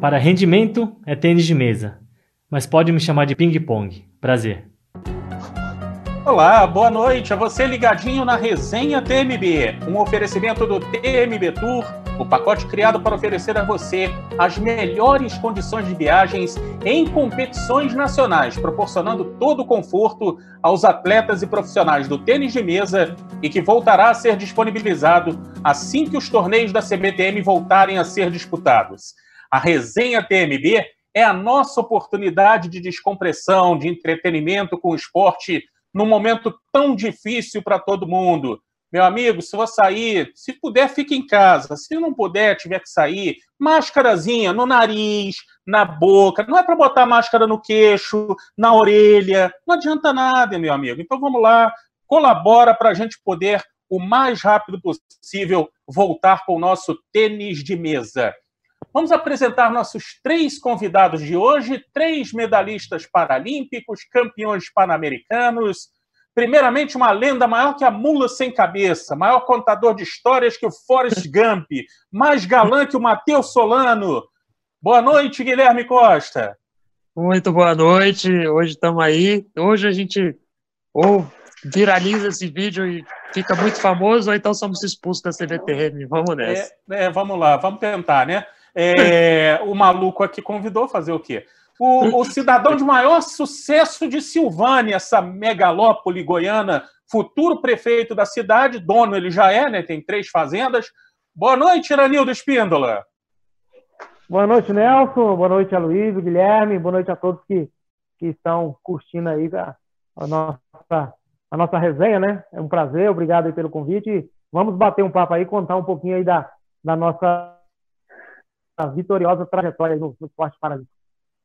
Para rendimento é tênis de mesa, mas pode me chamar de ping-pong. Prazer. Olá, boa noite a você ligadinho na resenha TMB, um oferecimento do TMB Tour, o pacote criado para oferecer a você as melhores condições de viagens em competições nacionais, proporcionando todo o conforto aos atletas e profissionais do tênis de mesa e que voltará a ser disponibilizado assim que os torneios da CBTM voltarem a ser disputados. A resenha TMB é a nossa oportunidade de descompressão, de entretenimento com o esporte num momento tão difícil para todo mundo. Meu amigo, se você sair, se puder, fique em casa. Se não puder, tiver que sair, máscarazinha no nariz, na boca. Não é para botar máscara no queixo, na orelha. Não adianta nada, meu amigo. Então vamos lá, colabora para a gente poder, o mais rápido possível, voltar com o nosso tênis de mesa. Vamos apresentar nossos três convidados de hoje, três medalhistas paralímpicos, campeões pan-americanos. Primeiramente, uma lenda maior que a mula sem cabeça, maior contador de histórias que o Forrest Gump, mais galã que o Matheus Solano. Boa noite, Guilherme Costa. Muito boa noite. Hoje estamos aí. Hoje a gente ou viraliza esse vídeo e fica muito famoso, ou então somos expulsos da CBTM. Vamos nessa. É, é, vamos lá, vamos tentar, né? É, o maluco aqui convidou fazer o quê? O, o, cidadão de maior sucesso de Silvânia, essa megalópole goiana, futuro prefeito da cidade, dono ele já é, né? Tem três fazendas. Boa noite, Iranildo Espíndola. Boa noite, Nelson. Boa noite, Aloysio, Guilherme. Boa noite a todos que, que estão curtindo aí a, a, nossa, a nossa resenha, né? É um prazer, obrigado pelo convite. Vamos bater um papo aí, contar um pouquinho aí da, da nossa vitoriosa trajetória no, no esporte paralímpico.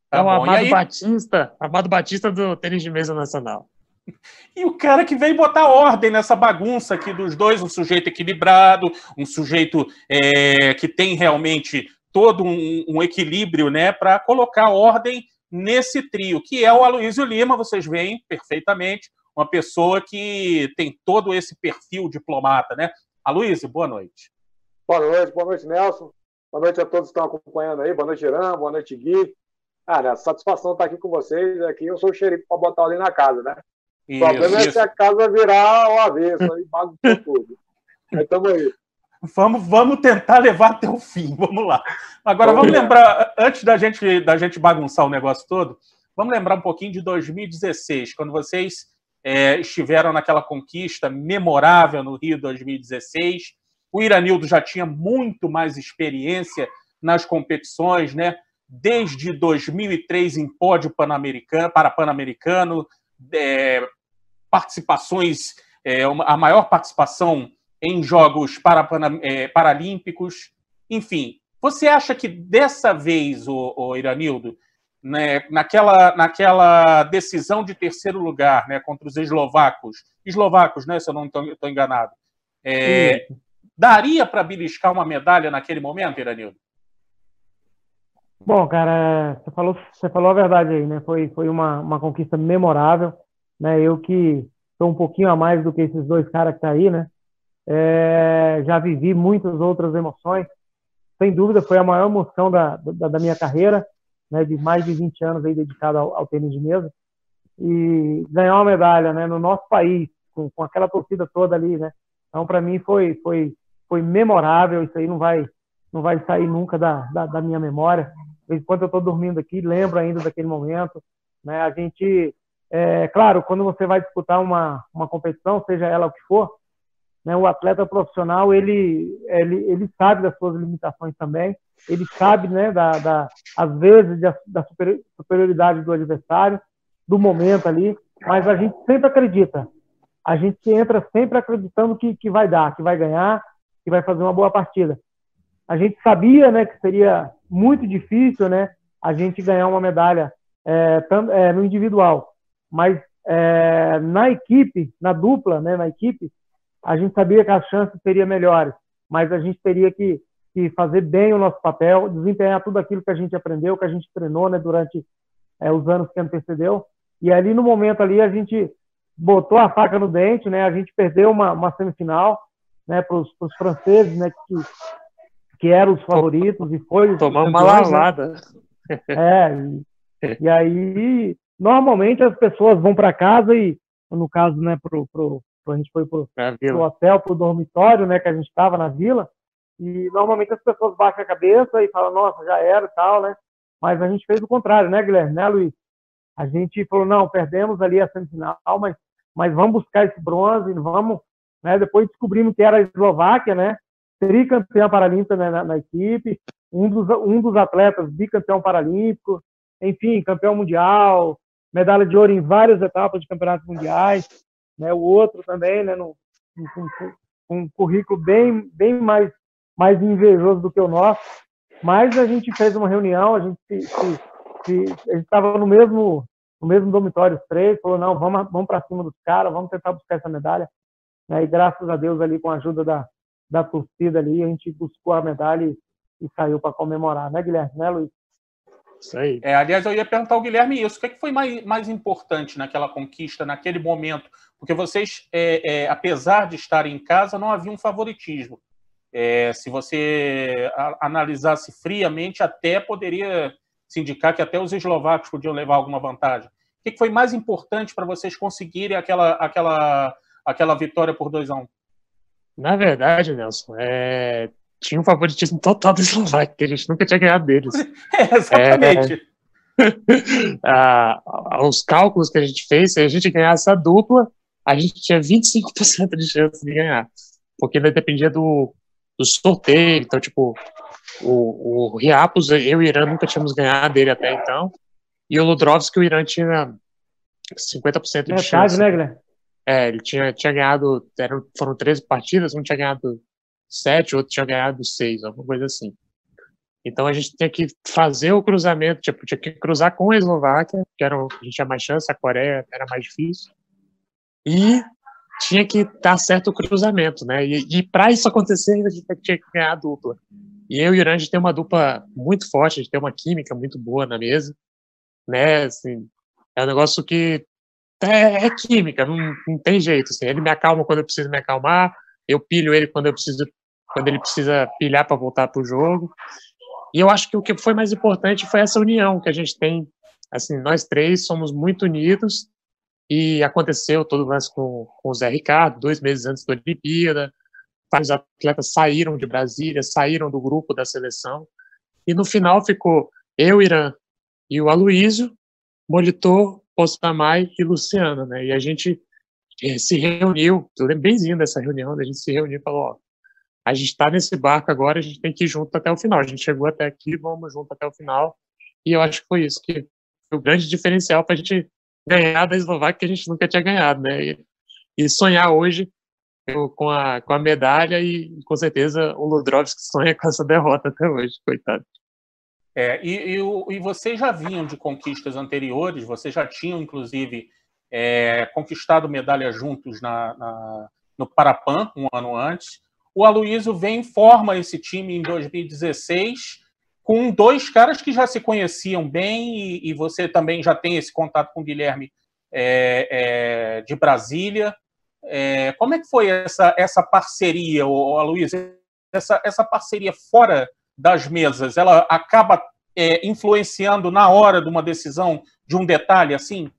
Tá é o Amado Batista, Amado Batista do tênis de mesa nacional. E o cara que veio botar ordem nessa bagunça aqui dos dois, um sujeito equilibrado, um sujeito é, que tem realmente todo um, um equilíbrio, né, para colocar ordem nesse trio, que é o Aloysio Lima, vocês veem perfeitamente, uma pessoa que tem todo esse perfil diplomata, né? Aloysio, boa noite. Boa noite, boa noite, Nelson. Boa noite a todos que estão acompanhando aí. Boa noite, Irã. Boa noite, Gui. Cara, satisfação estar aqui com vocês. Aqui eu sou o xerife para botar ali na casa, né? O problema isso. é se a casa virar ao avesso, aí bagunçou tudo. Aí estamos aí. Vamos, vamos tentar levar até o fim. Vamos lá. Agora, vamos lembrar, antes da gente, da gente bagunçar o negócio todo, vamos lembrar um pouquinho de 2016, quando vocês é, estiveram naquela conquista memorável no Rio 2016 o Iranildo já tinha muito mais experiência nas competições, né? Desde 2003 em pódio pan-americano, para pan-americano, é, participações, é, a maior participação em jogos para, é, paralímpicos. Enfim, você acha que dessa vez, o, o Iranildo, né, naquela, naquela decisão de terceiro lugar né, contra os eslovacos, eslovacos, né, se eu não estou enganado, é, Daria para beliscar uma medalha naquele momento, Iranildo? Bom, cara, você falou, você falou a verdade aí, né? Foi, foi uma, uma conquista memorável, né? Eu que sou um pouquinho a mais do que esses dois caras que tá aí, né? É, já vivi muitas outras emoções. Sem dúvida, foi a maior emoção da, da, da minha carreira, né? De mais de 20 anos aí dedicado ao, ao tênis de mesa. E ganhar uma medalha, né? No nosso país, com, com aquela torcida toda ali, né? Então, para mim, foi, foi foi memorável, isso aí não vai, não vai sair nunca da, da, da minha memória. Enquanto eu estou dormindo aqui, lembro ainda daquele momento. Né? A gente, é, claro, quando você vai disputar uma, uma competição, seja ela o que for, né, o atleta profissional ele, ele, ele sabe das suas limitações também, ele sabe, né, da, da, às vezes, da, da superioridade do adversário, do momento ali, mas a gente sempre acredita. A gente entra sempre acreditando que, que vai dar, que vai ganhar, que vai fazer uma boa partida. A gente sabia, né, que seria muito difícil, né, a gente ganhar uma medalha é, é, no individual, mas é, na equipe, na dupla, né, na equipe, a gente sabia que as chances seriam melhores, mas a gente teria que, que fazer bem o nosso papel, desempenhar tudo aquilo que a gente aprendeu, que a gente treinou, né, durante é, os anos que antecedeu, e ali no momento ali a gente botou a faca no dente, né, a gente perdeu uma, uma semifinal, né, para os franceses, né, que, que eram os favoritos e foi tomar uma né? lavada. Né? É, e, e, aí normalmente as pessoas vão para casa e no caso, né, pro, pro, pro a gente foi pro, pro hotel, pro dormitório, né, que a gente estava na vila, e normalmente as pessoas baixam a cabeça e falam, nossa, já era e tal, né? Mas a gente fez o contrário, né, Guilherme, né, Luiz? A gente falou, não, perdemos ali a semifinal, mas, mas vamos buscar esse bronze, vamos, né? Depois descobrimos que era a Eslováquia, né? Tricampeão paralímpico né, na, na, equipe, um dos, um dos atletas bicampeão paralímpico, enfim, campeão mundial, medalha de ouro em várias etapas de campeonatos mundiais, né? O outro também, né? No, com, um currículo bem, bem mais, mais invejoso do que o nosso. Mas a gente fez uma reunião, a gente estava no mesmo no mesmo dormitório os três, falou não, vamos vamos para cima dos caras, vamos tentar buscar essa medalha. Né? E graças a Deus ali com a ajuda da, da torcida ali, a gente buscou a medalha e, e saiu para comemorar, né, Guilherme? Né, Luiz? Isso aí. É, aliás, eu ia perguntar ao Guilherme isso. O que, é que foi mais, mais importante naquela conquista, naquele momento? Porque vocês, é, é, apesar de estarem em casa, não havia um favoritismo. É, se você analisasse friamente, até poderia se indicar que até os eslovacos podiam levar alguma vantagem. O que, que foi mais importante para vocês conseguirem aquela, aquela, aquela vitória por 2 a 1 um? Na verdade, Nelson, é, tinha um favoritismo total do Eslováquia, que a gente nunca tinha ganhado deles. É, exatamente. É, ah, os cálculos que a gente fez, se a gente ganhasse a dupla, a gente tinha 25% de chance de ganhar. Porque ainda dependia do, do sorteio. Então, tipo, o, o Riapos, eu e o Irã nunca tínhamos ganhado dele até então. E o Ludrovski, o Irã tinha 50% de é chance. né, Guilherme? É, ele tinha, tinha ganhado, eram, foram 13 partidas, um tinha ganhado sete, outro tinha ganhado seis, alguma coisa assim. Então a gente tinha que fazer o cruzamento, tipo, tinha que cruzar com a Eslováquia, que era, a gente tinha mais chance, a Coreia era mais difícil, e tinha que dar certo o cruzamento, né? E, e para isso acontecer, a gente tinha que ganhar a dupla. E eu e o Irã, a gente tem uma dupla muito forte, a gente tem uma química muito boa na mesa, né? Assim, é um negócio que é, é química, não, não, tem jeito. Assim. Ele me acalma quando eu preciso me acalmar, eu pilho ele quando eu preciso quando ele precisa pilhar para voltar para o jogo. E eu acho que o que foi mais importante foi essa união que a gente tem. Assim, nós três somos muito unidos e aconteceu todo o lance com, com o Zé Ricardo, dois meses antes da Olimpíada. Vários atletas saíram de Brasília, saíram do grupo da seleção. E no final ficou eu, Irã e o Aloísio, Molitor, Postamay e Luciano, né? E a gente eh, se reuniu, eu lembro bemzinho dessa reunião, a gente se reuniu e falou, ó, a gente está nesse barco agora, a gente tem que ir junto até o final. A gente chegou até aqui, vamos junto até o final. E eu acho que foi isso que foi o grande diferencial para a gente ganhar da Eslováquia que a gente nunca tinha ganhado, né? E, e sonhar hoje eu, com, a, com a medalha e com certeza o Ludrovski sonha com essa derrota até hoje, coitado. É, e, e, e vocês já vinham de conquistas anteriores, vocês já tinham, inclusive, é, conquistado medalha juntos na, na, no Parapan, um ano antes. O Aloysio vem forma esse time em 2016 com dois caras que já se conheciam bem e, e você também já tem esse contato com o Guilherme é, é, de Brasília. É, como é que foi essa, essa parceria, Aloysio? Essa, essa parceria fora das mesas, ela acaba é, influenciando na hora de uma decisão de um detalhe assim?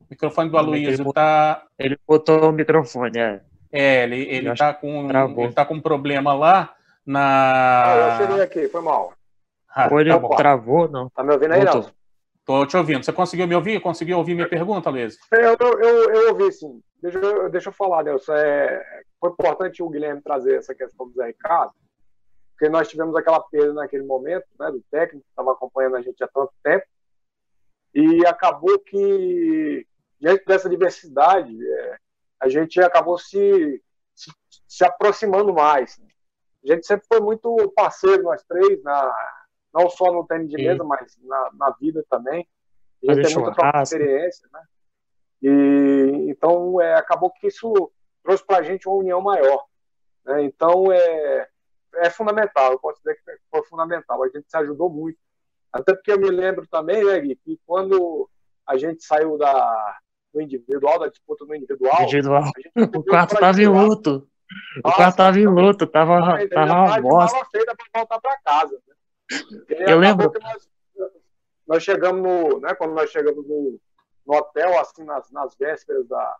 O microfone do Aloysio está. Ele botou o microfone, é. É, ele, ele, tá com, ele tá com um problema lá na. Ah, eu cheguei aqui, foi mal. Ah, Ou ele tá travou, não. Tá me ouvindo aí, não? Tô te ouvindo. Você conseguiu me ouvir? Conseguiu ouvir minha pergunta, Luiz? Eu, eu, eu, eu ouvi, sim. Deixa eu, deixa eu falar, Nelson. É, foi importante o Guilherme trazer essa questão do Zé Ricardo, porque nós tivemos aquela perda naquele momento, né, do técnico que estava acompanhando a gente há tanto tempo, e acabou que, diante dessa diversidade, é, a gente acabou se, se, se aproximando mais. A gente sempre foi muito parceiro, nós três, na, não só no tênis de mesa, Sim. mas na, na, vida também. A gente tem muita experiência, né? E, então, é, acabou que isso trouxe para a gente uma união maior. Né? Então, é, é fundamental, eu posso dizer que foi fundamental. A gente se ajudou muito. Até porque eu me lembro também, né, Gui, que quando a gente saiu da, no individual, da disputa no individual. individual. O quarto estava em luto. O cara tava em luto, tava, tava uma bosta. feita para voltar para casa. Né? Eu lembro. Nós, nós, chegamos no, né, quando nós chegamos no, no hotel, assim, nas, nas vésperas da,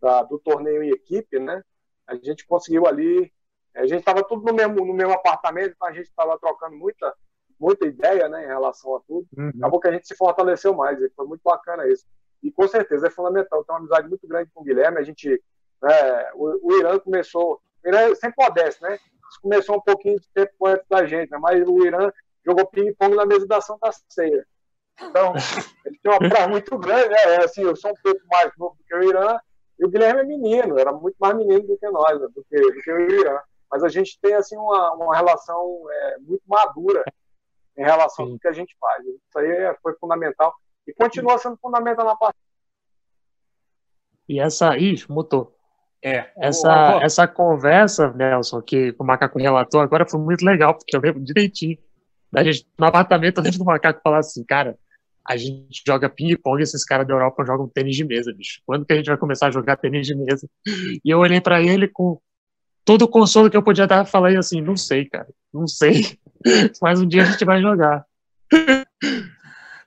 da, do torneio em equipe, né? A gente conseguiu ali, a gente estava tudo no mesmo, no mesmo apartamento, então a gente estava trocando muita, muita ideia, né, em relação a tudo. Uhum. Acabou que a gente se fortaleceu mais, e foi muito bacana isso. E com certeza é fundamental. Tem uma amizade muito grande com o Guilherme. A gente, né, o, o Irã começou, o Irã é sempre modeste, né? Começou um pouquinho de tempo antes da gente, né? mas o Irã jogou ping-pong na mesa da Santa Ceia. Então, ele tem uma praia muito grande, né? É, assim, eu sou um pouco mais novo do que o Irã, e o Guilherme é menino, era muito mais menino do que nós, né? do, que, do que o Irã. Mas a gente tem, assim, uma, uma relação é, muito madura em relação Sim. ao que a gente faz. Isso aí é, foi fundamental e continua sendo fundamental na partida. E essa. Ih, mutou. É. Essa, essa conversa, Nelson, que o Macaco relatou agora foi muito legal, porque eu lembro direitinho. Da gente, no apartamento, eu lembro do Macaco falar assim, cara, a gente joga ping-pong e esses caras da Europa jogam tênis de mesa, bicho. Quando que a gente vai começar a jogar tênis de mesa? E eu olhei para ele com todo o consolo que eu podia dar, falei assim, não sei, cara, não sei. Mas um dia a gente vai jogar.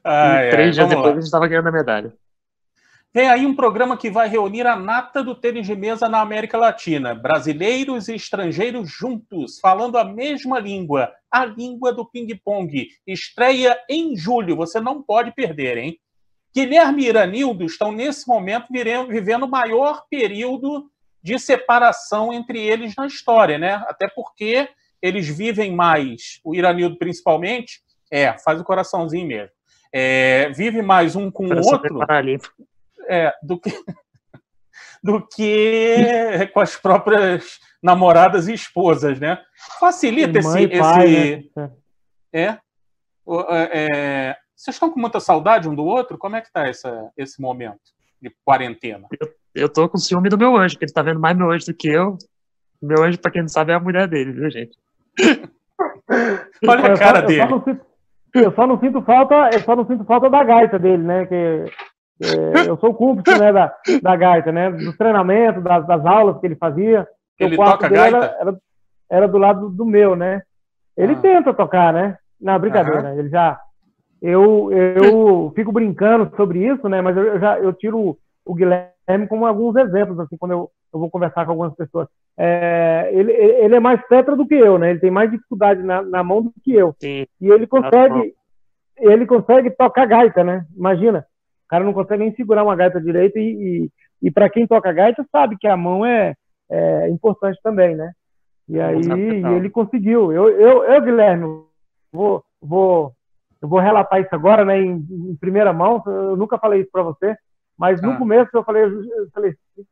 Ai, e três ai, dias depois lá. a gente estava ganhando a medalha. Vem aí um programa que vai reunir a nata do tênis de mesa na América Latina. Brasileiros e estrangeiros juntos, falando a mesma língua, a língua do ping-pong. Estreia em julho, você não pode perder, hein? Guilherme e Iranildo estão, nesse momento, vivendo o maior período de separação entre eles na história, né? Até porque eles vivem mais, o Iranildo principalmente, é, faz o coraçãozinho mesmo é, vive mais um com o outro é, do que do que com as próprias namoradas e esposas, né? Facilita esse, esse né? é, é, é, vocês estão com muita saudade um do outro? Como é que tá essa, esse momento de quarentena? Eu, eu tô com ciúme do meu anjo, que ele tá vendo mais meu anjo do que eu. Meu anjo, para quem não sabe, é a mulher dele, viu, gente? Olha a cara eu dele. Eu só não sinto falta, eu só não sinto falta da gaita dele, né? Que, é, eu sou cúmplice né, da, da gaita, né? Do treinamento, das, das aulas que ele fazia. Ele toca gaita? Era, era, era, do lado do meu, né? Ele ah. tenta tocar, né? Na brincadeira, ele já. Eu, eu fico brincando sobre isso, né? Mas eu, já eu tiro o Guilherme como alguns exemplos, assim, quando eu, eu vou conversar com algumas pessoas. É, ele, ele é mais tetra do que eu, né? Ele tem mais dificuldade na, na mão do que eu. Sim. E ele consegue, ele consegue tocar gaita, né? Imagina, o cara não consegue nem segurar uma gaita direito e, e, e para quem toca gaita sabe que a mão é, é importante também, né? E aí ele conseguiu. Eu, eu, eu Guilherme, vou, vou, eu vou relatar isso agora, né? Em, em primeira mão. Eu nunca falei isso para você, mas no ah. começo eu falei, eu falei, o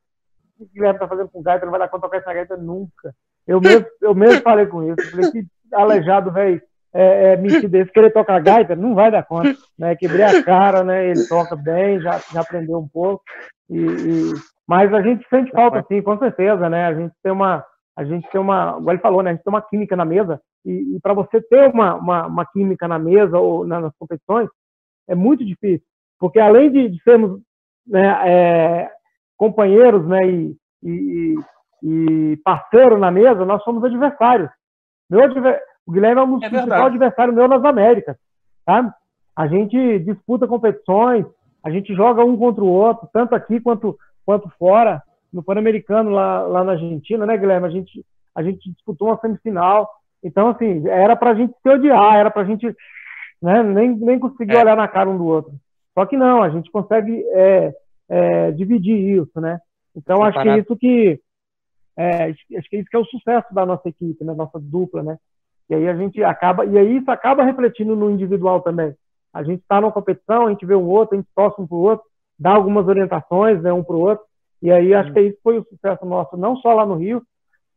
que o Guilherme tá fazendo com gaita, não vai dar conta tocar essa gaita nunca. Eu mesmo, eu mesmo falei com isso. Falei, que aleijado, velho, é, é mentir desse, querer tocar gaita, não vai dar conta. Né? Quebrei a cara, né? Ele toca bem, já, já aprendeu um pouco. E, e... Mas a gente sente falta, sim, com certeza, né? A gente tem uma, a gente tem uma, igual ele falou, né? A gente tem uma química na mesa. E, e para você ter uma, uma, uma, química na mesa ou na, nas competições, é muito difícil. Porque além de, de sermos né, é, companheiros né, e, e, e parceiro na mesa, nós somos adversários. Meu adver... O Guilherme é um dos é principais adversários meu nas Américas. Tá? A gente disputa competições, a gente joga um contra o outro, tanto aqui quanto, quanto fora. No Pan-Americano, lá, lá na Argentina, né, Guilherme? A gente, a gente disputou uma semifinal. Então, assim, era pra gente se odiar, era pra gente né, nem, nem conseguir é. olhar na cara um do outro. Só que não, a gente consegue é, é, dividir isso, né? Então acho que é isso que é, acho que é isso que é o sucesso da nossa equipe, né? Nossa dupla, né? E aí a gente acaba e aí isso acaba refletindo no individual também. A gente está numa competição, a gente vê um outro, a gente torce um para o outro, dá algumas orientações, né, um para o outro. E aí acho que isso foi o sucesso nosso, não só lá no Rio,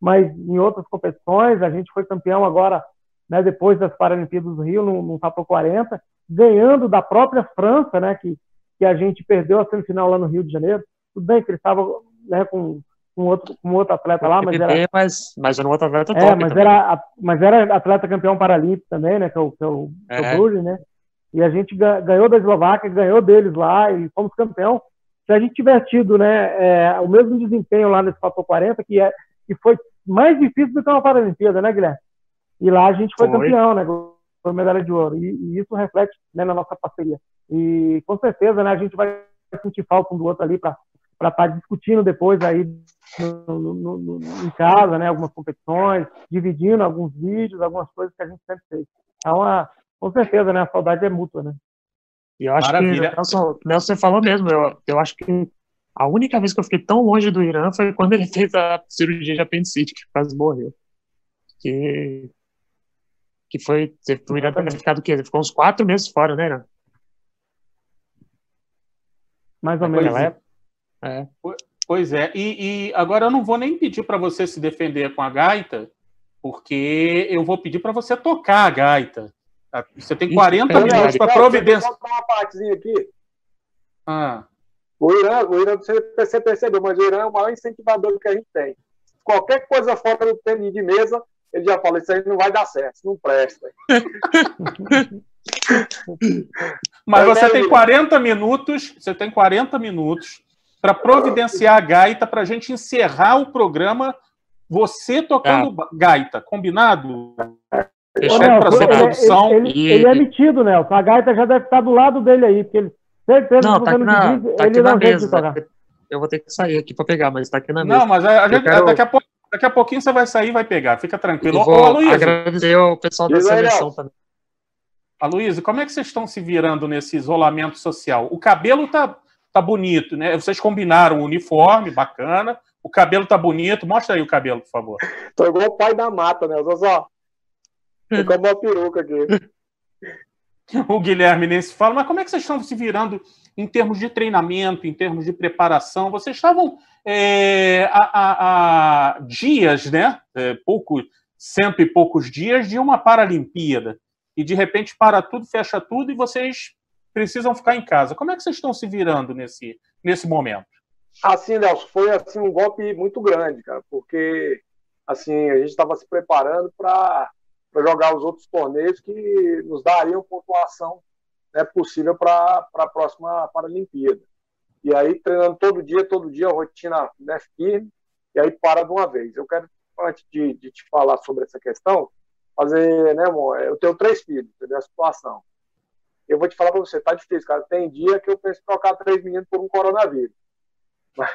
mas em outras competições. A gente foi campeão agora, né, depois das Paralimpíadas do Rio, no, no Tapo 40, ganhando da própria França, né, que que a gente perdeu a semifinal lá no Rio de Janeiro. Tudo bem que ele estava né, com, com, outro, com outro atleta lá, mas era. Mas, mas era um outro atleta é, mas era, mas era atleta campeão paralímpico também, né? Que é o, que é o, é. é. o Brulli, né? E a gente ganhou da Eslováquia, ganhou deles lá e fomos campeão. Se a gente tivesse tido né, é, o mesmo desempenho lá nesse fator 40, que, é, que foi mais difícil do que uma Paralimpíada, né, Guilherme? E lá a gente foi, foi. campeão, né? Foi medalha de ouro. E, e isso reflete né, na nossa parceria. E com certeza, né, a gente vai sentir falta um do outro ali para estar tá discutindo depois aí no, no, no, em casa, né, algumas competições, dividindo alguns vídeos, algumas coisas que a gente sempre fez. Então, a, com certeza, né, a saudade é mútua, né? E eu acho Maravilha. que, Nelson, Nelson, você falou mesmo, eu, eu acho que a única vez que eu fiquei tão longe do Irã foi quando ele fez a cirurgia de apendicite, que quase morreu. Que, que foi, o Irã ter ficado o quê? Ele ficou uns quatro meses fora, né, Irã? Mais ou menos. É. é. Pois é, e, e agora eu não vou nem pedir para você se defender com a gaita, porque eu vou pedir para você tocar a gaita. Tá? Você tem 40 Isso, minutos para providência. Vou uma partezinha aqui. Ah. O Irã, o Irã, você percebeu, mas o Irã é o maior incentivador que a gente tem. Qualquer coisa fora do tênis de mesa, ele já fala, isso aí não vai dar certo, não presta. mas você tem 40 minutos, você tem 40 minutos para providenciar a gaita para a gente encerrar o programa você tocando ah. gaita, combinado? Fechou para sua produção. Ele, ele, ele, é metido, Nelson. A gaita já deve estar do lado dele aí, porque ele certeza não, tá aqui na, diz, tá aqui na mesa. Eu vou ter que sair aqui para pegar, mas está aqui na mesa. Não, mas a, a gente, quero... daqui, a pouco, daqui a pouquinho você vai sair e vai pegar. Fica tranquilo. Eu vou Ô, agradecer o pessoal da seleção também. Aloysio, como é que vocês estão se virando nesse isolamento social? O cabelo tá, tá bonito, né? Vocês combinaram o uniforme, bacana. O cabelo tá bonito. Mostra aí o cabelo, por favor. Tô igual o pai da mata, né? Olha só. Com uma peruca aqui. o Guilherme nem se fala, mas como é que vocês estão se virando em termos de treinamento, em termos de preparação? Vocês estavam é, a, dias, né? É, pouco, cento e poucos dias de uma Paralimpíada. E de repente para tudo, fecha tudo e vocês precisam ficar em casa. Como é que vocês estão se virando nesse, nesse momento? Assim, Nelson, foi assim um golpe muito grande, cara, porque assim a gente estava se preparando para jogar os outros torneios que nos dariam pontuação né, possível para a próxima Paralimpíada. E aí, treinando todo dia, todo dia, rotina né, firme, e aí para de uma vez. Eu quero, antes de, de te falar sobre essa questão, fazer, né, amor? Eu tenho três filhos, entendeu? A situação. Eu vou te falar para você, tá difícil, cara. Tem dia que eu penso em trocar três meninos por um coronavírus. Mas,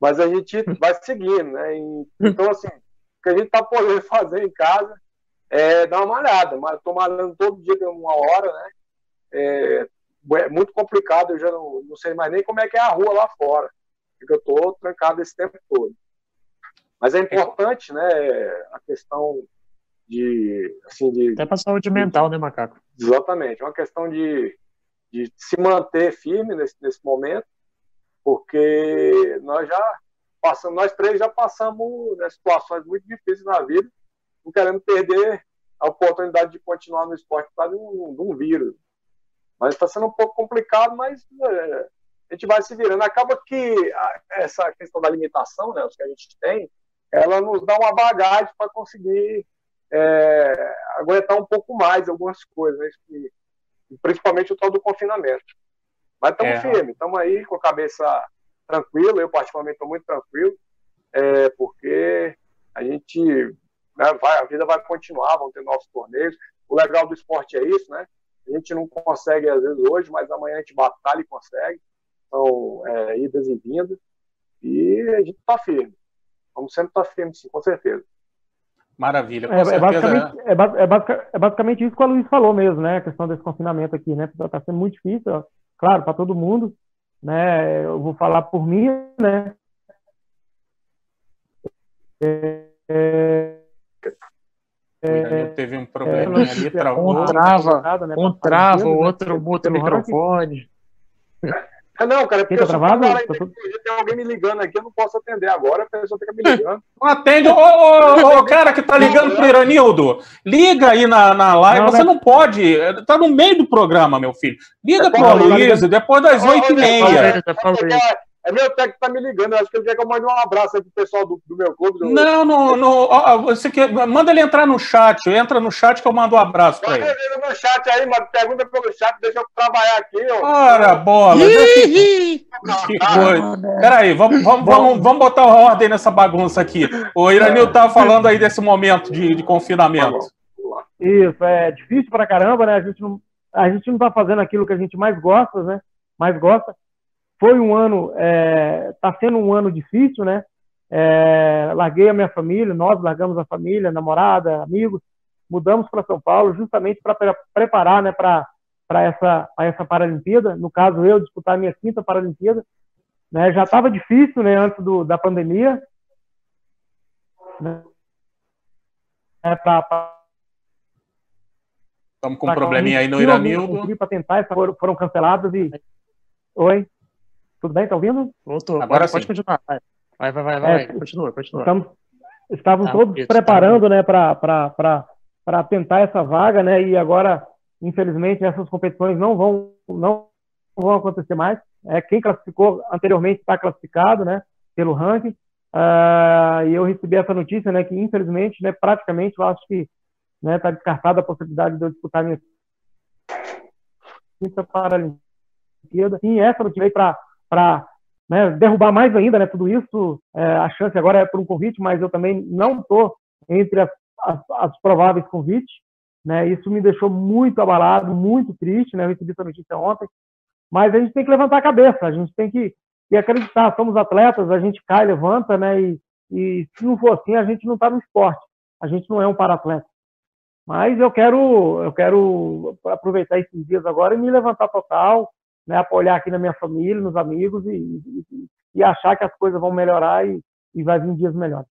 mas a gente vai seguindo, né? Então, assim, o que a gente tá podendo fazer em casa é, dar uma malhada. Mas estou malhando todo dia de uma hora, né? É, é, muito complicado, eu já não, não sei mais nem como é que é a rua lá fora, porque eu estou trancado esse tempo todo. Mas é importante, né, a questão de, assim, de... Até para a saúde de, mental, né, Macaco? Exatamente, é uma questão de, de se manter firme nesse, nesse momento, porque nós já passamos, nós três já passamos né, situações muito difíceis na vida, não querendo perder a oportunidade de continuar no esporte por causa de um, de um vírus. Mas está sendo um pouco complicado, mas é, a gente vai se virando. Acaba que a, essa questão da limitação, né, os que a gente tem, ela nos dá uma bagagem para conseguir é, aguentar um pouco mais algumas coisas, né, principalmente o tal do confinamento. Mas estamos é. firmes, estamos aí com a cabeça tranquila, eu particularmente estou muito tranquilo, é, porque a gente né? Vai, a vida vai continuar, vão ter novos torneios. O legal do esporte é isso, né? A gente não consegue às vezes hoje, mas amanhã a gente batalha e consegue. São é, idas e vindas. E a gente está firme. Vamos sempre estar tá firme, sim, com certeza. Maravilha, com é, é, basicamente, é, é, é, basicamente isso que o Luiz falou mesmo, né? A questão desse confinamento aqui, né? Está sendo muito difícil, claro, para todo mundo, né? Eu vou falar por mim, né? É, é é, teve um problema é, ali, travou. Um trava, né, um trava, o outro muta o microfone. É, não, cara, porque tá travado? Tô... tem alguém me ligando aqui, eu não posso atender agora, a pessoa fica me ligando. Não atende, ô, ô, ô, cara que tá ligando pro Iranildo, liga aí na, na live, não, você não, não pode, tá no meio do programa, meu filho. Liga é, pro Aloysio, depois das oito e meia. É meu técnico que tá me ligando, eu acho que ele quer que eu mande um abraço aí pro pessoal do, do meu clube. Do... Não, não, não. Você quer, manda ele entrar no chat, entra no chat que eu mando um abraço para ele. pelo chat aí, mano. Pergunta pelo chat, deixa eu trabalhar aqui. Ó. Ora, bola. que coisa. Peraí, vamos, vamos, vamos, vamos botar ordem nessa bagunça aqui. O Iranil tá falando aí desse momento de, de confinamento. Isso, é difícil pra caramba, né? A gente não, a gente não tá fazendo aquilo que a gente mais gosta, né? Mais gosta. Foi um ano, é, tá sendo um ano difícil, né? É, larguei a minha família, nós largamos a família, namorada, amigos, mudamos para São Paulo justamente para preparar né, para essa, essa Paralimpíada. No caso, eu disputar a minha quinta Paralimpíada. Né, já estava difícil né, antes do, da pandemia. Né, é, Estamos com um probleminha aí no Iranildo. Para tentar, foram, foram canceladas e. Oi? Tudo bem? Tá ouvindo? Voltou. Agora pode, pode continuar. Vai, vai, vai, vai. É, continua, continua. Estamos, estavam ah, todos preparando, né, para tentar essa vaga, né? E agora, infelizmente, essas competições não vão, não vão acontecer mais. É, quem classificou anteriormente está classificado, né? Pelo ranking. Uh, e eu recebi essa notícia, né? Que infelizmente, né? Praticamente, eu acho que né, está descartada a possibilidade de eu disputar minha quinta Paralimpíada. E essa notícia veio para né, derrubar mais ainda né, tudo isso. É, a chance agora é por um convite, mas eu também não estou entre as, as, as, prováveis convites. Né, isso me deixou muito abalado, muito triste. Né, eu recebi essa notícia ontem. Mas a gente tem que levantar a cabeça, a gente tem que, que acreditar. Somos atletas, a gente cai, levanta, né, e, e se não for assim, a gente não está no esporte. A gente não é um para-atleta. Mas eu quero, eu quero aproveitar esses dias agora e me levantar total, né, apoiar aqui na minha família, nos amigos e, e, e achar que as coisas vão melhorar e, e vai vir dias melhores.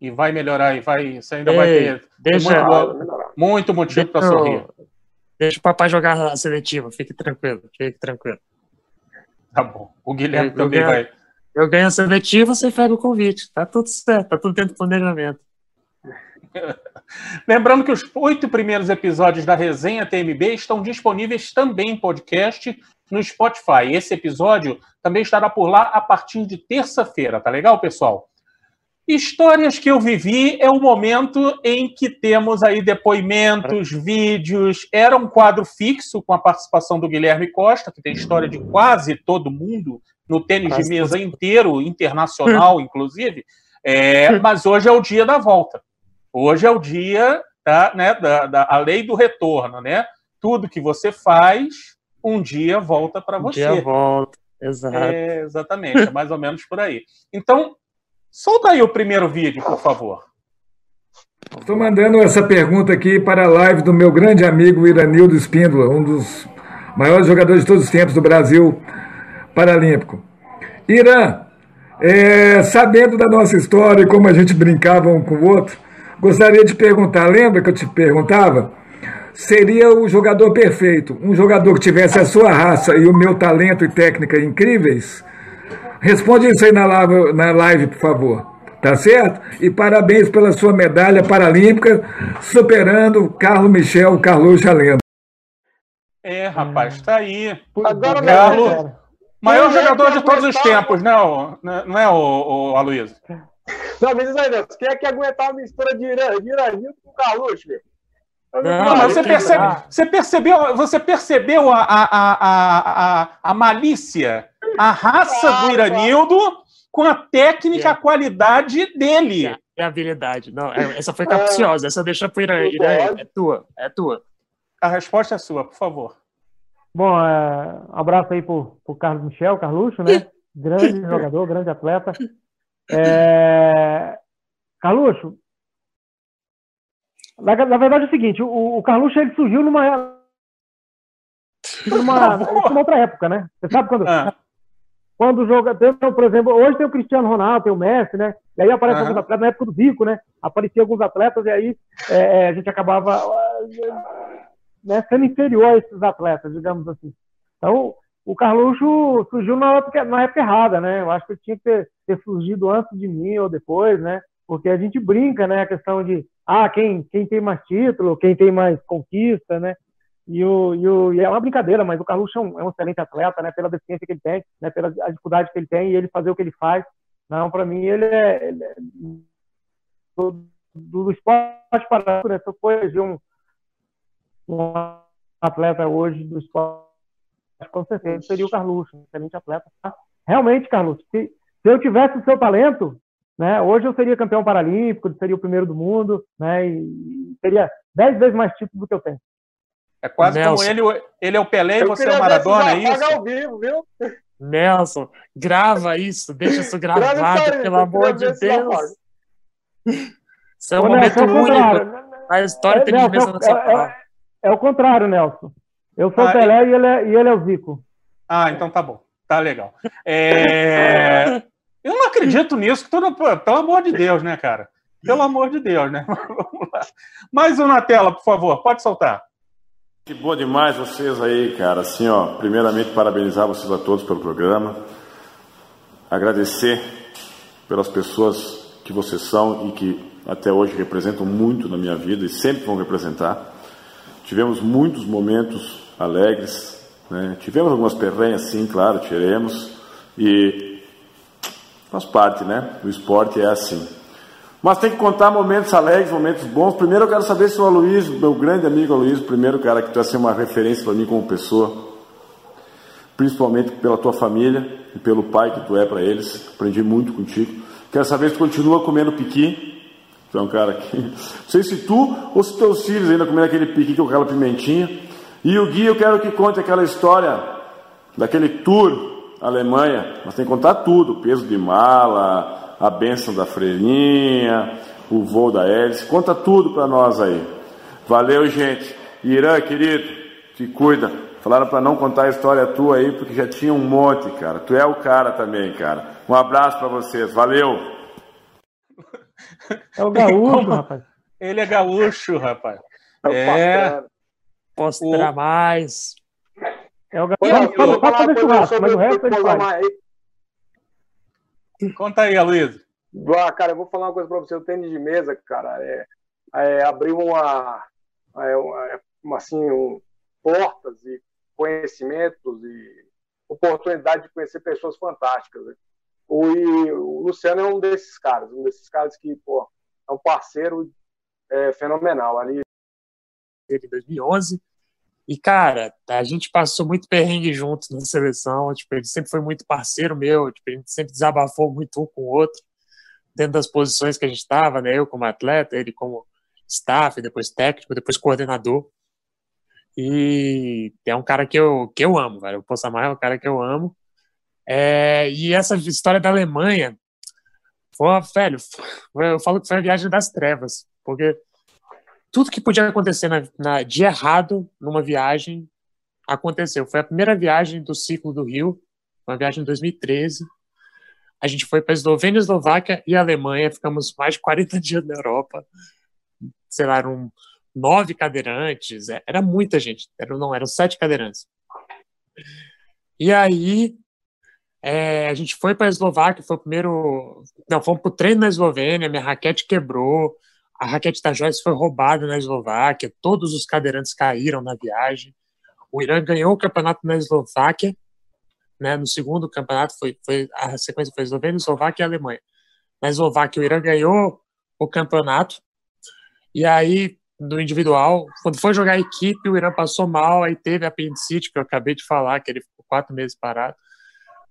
E vai melhorar, e vai, você ainda Ei, vai ter, deixa, muito, muito motivo para sorrir. Deixa o papai jogar a seletiva, fique tranquilo, fique tranquilo. Tá bom. O Guilherme eu, também eu ganho, vai. Eu ganho a seletiva, você pega o convite. Tá tudo certo, tá tudo dentro do planejamento. Lembrando que os oito primeiros episódios da resenha TMB estão disponíveis também em podcast no Spotify. Esse episódio também estará por lá a partir de terça-feira, tá legal, pessoal? Histórias que eu vivi é o momento em que temos aí depoimentos, vídeos. Era um quadro fixo com a participação do Guilherme Costa, que tem história de quase todo mundo, no tênis de mesa inteiro, internacional, inclusive. É, mas hoje é o dia da volta. Hoje é o dia da, né, da, da a lei do retorno, né? Tudo que você faz um dia volta para você. Um dia volta, exato. É, exatamente, é mais ou menos por aí. Então, solta aí o primeiro vídeo, por favor. Estou mandando essa pergunta aqui para a live do meu grande amigo Iranildo Espíndola, um dos maiores jogadores de todos os tempos do Brasil Paralímpico. Irã, é, sabendo da nossa história e como a gente brincava um com o outro, gostaria de perguntar, lembra que eu te perguntava? Seria o jogador perfeito. Um jogador que tivesse a sua raça e o meu talento e técnica incríveis? Responde isso aí na live, na live, por favor. Tá certo? E parabéns pela sua medalha paralímpica, superando Carlos Michel Carlos Chalendo. É, rapaz, tá aí. Agora, Carlos, maior jogador de todos os tempos, né, não é, o, o Aloysio? Não, me diz aí, quem é que aguentar a mistura de Iranildo com o Carlos, filho? Não, mas você, percebe, você percebeu, você percebeu a, a, a, a, a malícia, a raça do Iranildo com a técnica, a qualidade dele. É a habilidade. Não, é, essa foi capciosa. Essa deixa pro Irã. Irã. É tua. É tua. A resposta é sua, por favor. Bom, é, um abraço aí pro, pro Carlos Michel, Carluxo, né? Grande jogador, grande atleta. É, Carluxo, na, na verdade é o seguinte, o, o Carluxo ele surgiu numa numa, numa outra época, né? Você sabe quando ah. quando joga, por exemplo, hoje tem o Cristiano Ronaldo, tem o Messi, né? E aí aparece alguns atletas na época do Zico, né? Apareciam alguns atletas e aí é, é, a gente acabava né, sendo inferior a esses atletas, digamos assim. Então, o Carluxo surgiu na época, na época errada, né? Eu acho que ele tinha que ter, ter surgido antes de mim ou depois, né? Porque a gente brinca, né? A questão de ah, quem, quem tem mais título, quem tem mais conquista, né? E, o, e, o, e é uma brincadeira, mas o Carluxo é um, é um, excelente atleta, né? Pela deficiência que ele tem, né? Pela dificuldade que ele tem e ele fazer o que ele faz. Não, para mim ele é, ele é do, do, esporte para né? Só foi um, uma atleta hoje do esporte, com certeza seria o Carluxo, um excelente atleta. Tá? Realmente, Carluxo, se, se eu tivesse o seu talento, né, hoje eu seria campeão paralímpico, seria o primeiro do mundo, né, e teria dez vezes mais títulos do que eu tenho. É quase Nelson. como ele, ele é o Pelé e você é o Maradona, é isso? Ao vivo, viu? Nelson, grava isso, deixa isso gravado, pelo amor de Deus. Isso é um momento único. A história tem é, Nelson, é, é, é, o contrário, Nelson. Eu sou ah, o Pelé e, ele é, e ele é o Zico. Ah, então tá bom. Tá legal. É... Eu não acredito nisso, todo... pelo amor de Deus, né, cara? Pelo amor de Deus, né? Mais um na tela, por favor. Pode soltar. Que boa demais vocês aí, cara. Assim, ó, primeiramente parabenizar vocês a todos pelo programa. Agradecer pelas pessoas que vocês são e que até hoje representam muito na minha vida e sempre vão representar. Tivemos muitos momentos alegres, né? tivemos algumas perrenhas, sim, claro, tiremos, e faz parte, né? O esporte é assim. Mas tem que contar momentos alegres, momentos bons. Primeiro eu quero saber se o Aloysio, meu grande amigo Aloysio, primeiro cara que tu ser uma referência para mim como pessoa, principalmente pela tua família e pelo pai que tu é para eles. Aprendi muito contigo. Quero saber se tu continua comendo piqui. Tu é um cara que. Não sei se tu ou se teus filhos ainda comendo aquele piqui com aquela pimentinha. E o Gui, eu quero que conte aquela história daquele tour Alemanha. Mas tem que contar tudo: peso de mala, a bênção da freirinha, o voo da hélice. Conta tudo para nós aí. Valeu, gente. Irã, querido, te cuida. Falaram para não contar a história tua aí, porque já tinha um monte, cara. Tu é o cara também, cara. Um abraço para vocês. Valeu. É o gaúcho, rapaz. Ele é gaúcho, rapaz. É. Posso o... mais. É o fazer churrasco, mas o resto ele faz. Conta aí, Aloysio. Ah, cara, eu vou falar uma coisa para você. O tênis de mesa, cara, é, é abriu uma, é, uma assim, um, portas e conhecimentos e oportunidade de conhecer pessoas fantásticas. Né? O, e, o Luciano é um desses caras, um desses caras que pô, é um parceiro é, fenomenal. Ali em 2011 e, cara, a gente passou muito perrengue junto na seleção. Tipo, ele sempre foi muito parceiro meu. Tipo, a gente sempre desabafou muito um com o outro, dentro das posições que a gente estava, né? Eu como atleta, ele como staff, depois técnico, depois coordenador. E é um cara que eu, que eu amo, velho. O Possamar é um cara que eu amo. É, e essa história da Alemanha foi, velho, eu falo que foi a viagem das trevas, porque tudo que podia acontecer na, na, de errado numa viagem aconteceu. Foi a primeira viagem do ciclo do Rio, uma viagem em 2013. A gente foi para Eslovênia, Eslováquia e Alemanha. Ficamos mais de 40 dias na Europa. Sei lá, eram nove cadeirantes. É, era muita gente. Eram, não, eram sete cadeirantes. E aí é, a gente foi para a Eslováquia, foi o primeiro. Não, fomos para o treino na Eslovênia, minha raquete quebrou a raquete da Joyce foi roubada na Eslováquia, todos os cadeirantes caíram na viagem. O Irã ganhou o campeonato na Eslováquia, né, no segundo campeonato foi, foi a sequência foi Eslovênia, Eslováquia e Alemanha. Na Eslováquia o Irã ganhou o campeonato e aí no individual, quando foi jogar a equipe, o Irã passou mal, aí teve apendicite, que eu acabei de falar, que ele ficou quatro meses parado.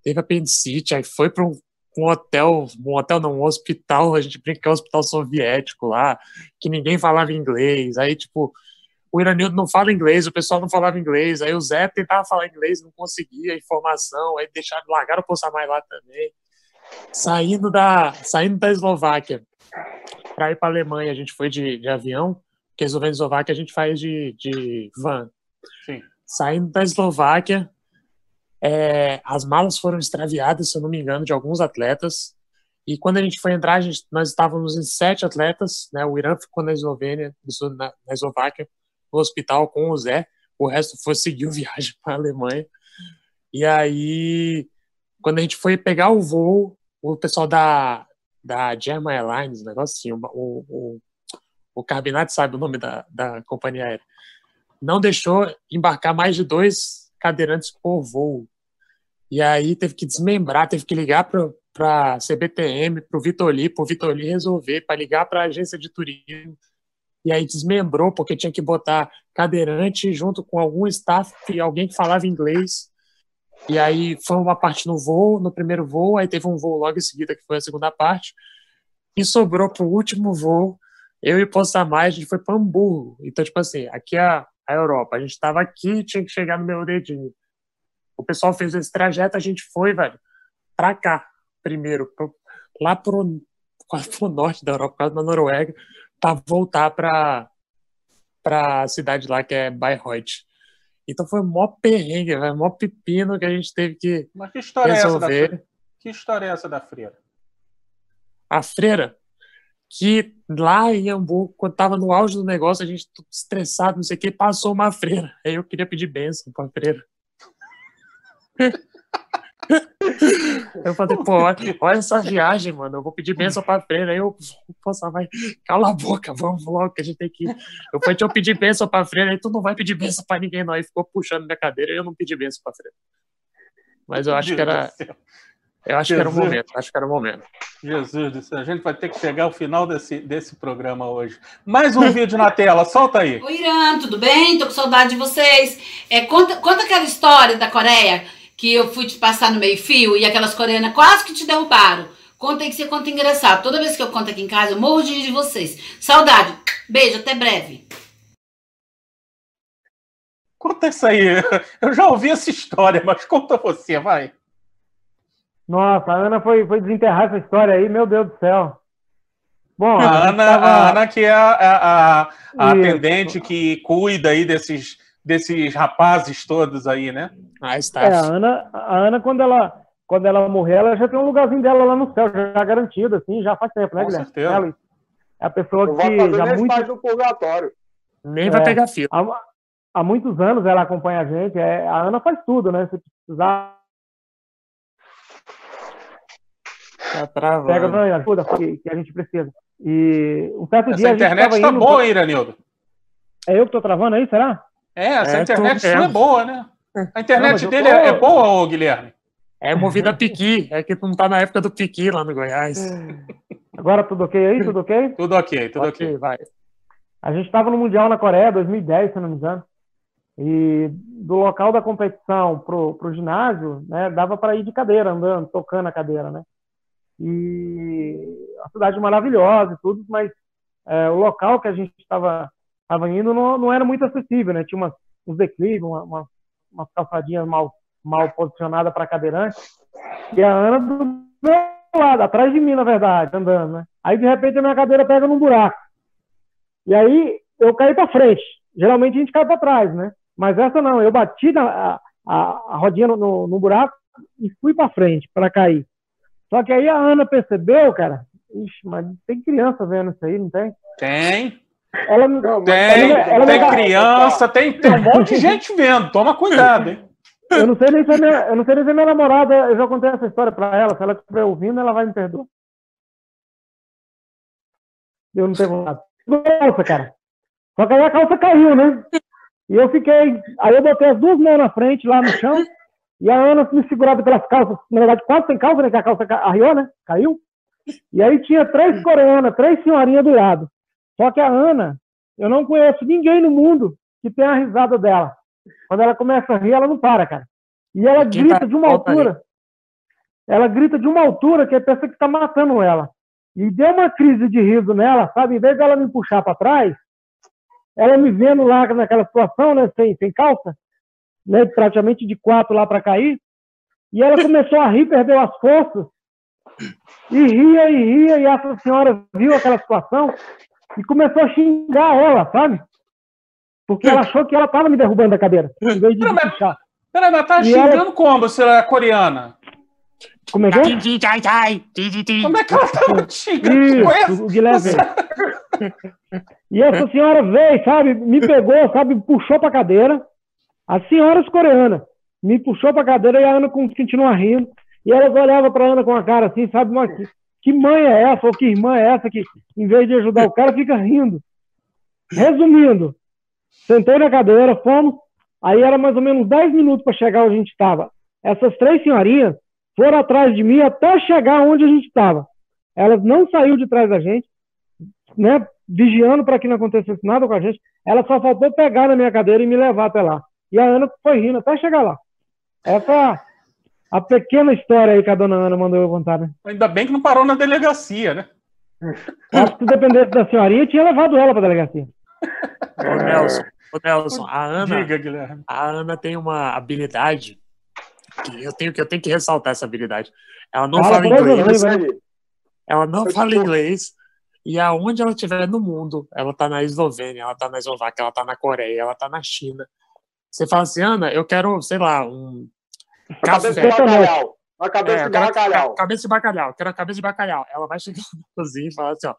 Teve apendicite, aí foi para um um hotel, um hotel não, um hospital, a gente brinca que é um hospital soviético lá, que ninguém falava inglês, aí tipo, o Iranildo não fala inglês, o pessoal não falava inglês, aí o Zé tentava falar inglês, não conseguia informação, aí deixaram, largaram o Possamay lá também. Saindo da, saindo da Eslováquia para ir para a Alemanha, a gente foi de, de avião, porque Eslováquia a gente faz de, de van. Sim. Saindo da Eslováquia, é, as malas foram extraviadas, se eu não me engano, de alguns atletas. E quando a gente foi entrar, gente, nós estávamos em sete atletas. Né? O Irã ficou na Eslovênia, na, na Eslováquia, no hospital com o Zé. O resto foi seguir viagem para a Alemanha. E aí, quando a gente foi pegar o voo, o pessoal da, da German Airlines, negócio assim, o, o, o Carbinati sabe o nome da, da companhia aérea, não deixou embarcar mais de dois cadeirantes por voo. E aí teve que desmembrar, teve que ligar para a CBTM, para o Vitoli, para o Vitoli resolver, para ligar para a agência de turismo. e aí desmembrou, porque tinha que botar cadeirante junto com algum staff alguém que falava inglês. E aí foi uma parte no voo, no primeiro voo, aí teve um voo logo em seguida, que foi a segunda parte, e sobrou para o último voo, eu e mais a gente foi para Hamburgo. Então, tipo assim, aqui é a, a Europa, a gente estava aqui tinha que chegar no meu dedinho. O pessoal fez esse trajeto, a gente foi, velho, para cá, primeiro, pro, lá pro, quase pro norte da Europa, quase na Noruega, para voltar para para a cidade lá que é Bayreuth. Então foi mó perrengue, véio, mó pepino que a gente teve que Mas que história resolver. é essa da Que história é essa da freira? A freira que lá em Hamburgo, quando tava no auge do negócio, a gente tudo estressado, não sei o que, passou uma freira. Aí eu queria pedir bênção pra freira. Eu falei, pô, olha, olha, essa viagem, mano. Eu vou pedir bênção pra freira. Aí eu, poxa, vai, cala a boca, vamos logo, que a gente tem que ir. Eu falei, eu pedir bênção pra freira. Aí tu não vai pedir bênção pra ninguém, não. Aí ficou puxando minha cadeira e eu não pedi bênção pra freira. Mas eu acho que era. Eu acho Jesus. que era o momento, acho que era o momento. Jesus do céu, a gente vai ter que chegar ao final desse, desse programa hoje. Mais um vídeo na tela, solta aí. Oi, Irã, tudo bem? Tô com saudade de vocês. É, conta, conta aquela história da Coreia que eu fui te passar no meio-fio e aquelas coreanas quase que te derrubaram. Conta aí que você conta engraçado. Toda vez que eu conto aqui em casa, eu morro de de vocês. Saudade. Beijo, até breve. Conta isso aí. Eu já ouvi essa história, mas conta você, vai. Nossa, a Ana foi, foi desenterrar essa história aí, meu Deus do céu. Bom, a, a Ana, tava... a Ana que é a, a, a atendente que cuida aí desses desses rapazes todos aí, né? Ah, está. É, a Ana, a Ana quando ela quando ela morrer, ela já tem um lugarzinho dela lá no céu, já garantido, assim, já faz tempo, né, Com Guilherme? certeza. Ela é a pessoa que já muito do purgatório. Nem vai É. pegar fila. há, há muitos anos ela acompanha a gente. É, a Ana faz tudo, né? Se precisar, Tá travando. pega pra ajuda que, que a gente precisa. E um certo Essa dia a internet tá indo- boa, hein, Iranildo? É eu que tô travando aí, será? É, essa É, internet sua é é. boa, né? A internet Não, dele tô- é, é boa, ô Guilherme? É movida a piqui. É que tu não tá na época do piqui lá no Goiás. Agora tudo ok aí? Tudo ok? Tudo ok, tudo ok. Vai. A gente estava no Mundial na Coreia, 2010, se eu não me engano. E do local da competição pro, pro ginásio, né, dava para ir de cadeira, andando, tocando a cadeira, né? E a cidade maravilhosa e tudo, mas é, o local que a gente estava tava indo não, não era muito acessível, né? Tinha umas, uns declives, uma, uma, umas calçadinhas mal, mal posicionadas para cadeirante. E a Ana do meu lado, atrás de mim, na verdade, andando, né? Aí, de repente, a minha cadeira pega num buraco. E aí, eu caí para frente. Geralmente, a gente cai para trás, né? Mas essa não, eu bati na, a, a, a rodinha no, no, no buraco e fui para frente para cair. Só que aí a Ana percebeu, cara, ixi, mas tem criança vendo isso aí, não tem? Tem, Ela, Não, tem, Ela- ela tem não- criança, tem, tem um monte de gente vendo. Toma cuidado, hein? eu não sei nem se a minha, eu não sei nem se a minha namorada, eu já contei essa história para ela, se ela estiver ouvindo, ela vai me perdoar. Eu não tenho nada. Calça, cara. Só que aí a calça caiu, né? E eu fiquei. Aí eu botei as duas mãos na frente, lá no chão, e a Ana me segurava pelas calças, na verdade, quase sem calça, né? Que a calça ca- arriou, né? Caiu. E aí tinha três coreanas, três senhorinhas do lado. Só que a Ana, eu não conheço ninguém no mundo que tenha a risada dela. Quando ela começa a rir, ela não para, cara. E ela Quem grita tá- de uma altura. Ela grita de uma altura que é pensa que tá matando ela. E deu uma crise de riso nela, sabe? Em vez dela me puxar para trás, ela me vendo lá naquela situação, né? Sem, sem calça, né? Praticamente de quatro lá para cair. E ela começou a rir, perdeu as forças. E ria e ria, e essa senhora viu aquela situação e começou a xingar ela, sabe? Porque ela achou que ela estava me derrubando da cadeira, em vez de me mas- puxar. Peraí, mas tá E ela- xingando como se ela é coreana? Como é que é? Como é que ela tá xingando? Isso, o Guilherme. E essa senhora veio, sabe, me pegou, sabe, me puxou pra cadeira. As senhoras coreanas me puxou pra cadeira e a Ana con- continua rindo. E elas olhavam pra Ana com a cara assim, sabe, mas que, que mãe é essa, ou que irmã é essa que, em vez de ajudar o cara, fica rindo. Resumindo, sentei na cadeira, fomos. Aí era mais ou menos 10 minutos para chegar onde a gente estava. Essas três senhorinhas foram atrás de mim até chegar onde a gente estava. Elas não saíram de trás da gente, né? vigiando para que não acontecesse nada com a gente. Ela só faltou pegar na minha cadeira e me levar até lá. E a Ana foi rindo até chegar lá. Essa é a pequena história aí que a dona Ana mandou eu contar, né? Ainda bem que não parou na delegacia, né? Acho que se dependesse da senhorinha, tinha levado ela para a delegacia. Ô, Nelson, ô, Nelson, a Ana, Diga, Guilherme. a Ana tem uma habilidade que eu tenho que eu tenho que ressaltar essa habilidade. Ela não Fala fala inglês, né? ela não Eu fala tô- inglês. E aonde ela estiver no mundo, ela tá na Eslovênia, ela tá na Eslováquia, ela tá na Coreia, ela tá na China. Você fala assim, Ana, eu quero, sei lá, um Cabeça de bacalhau. Uma cabeça É, de bacalhau. ca- cabeça de bacalhau, quero a cabeça de bacalhau. Ela vai chegar na cozinha e falar assim, ó,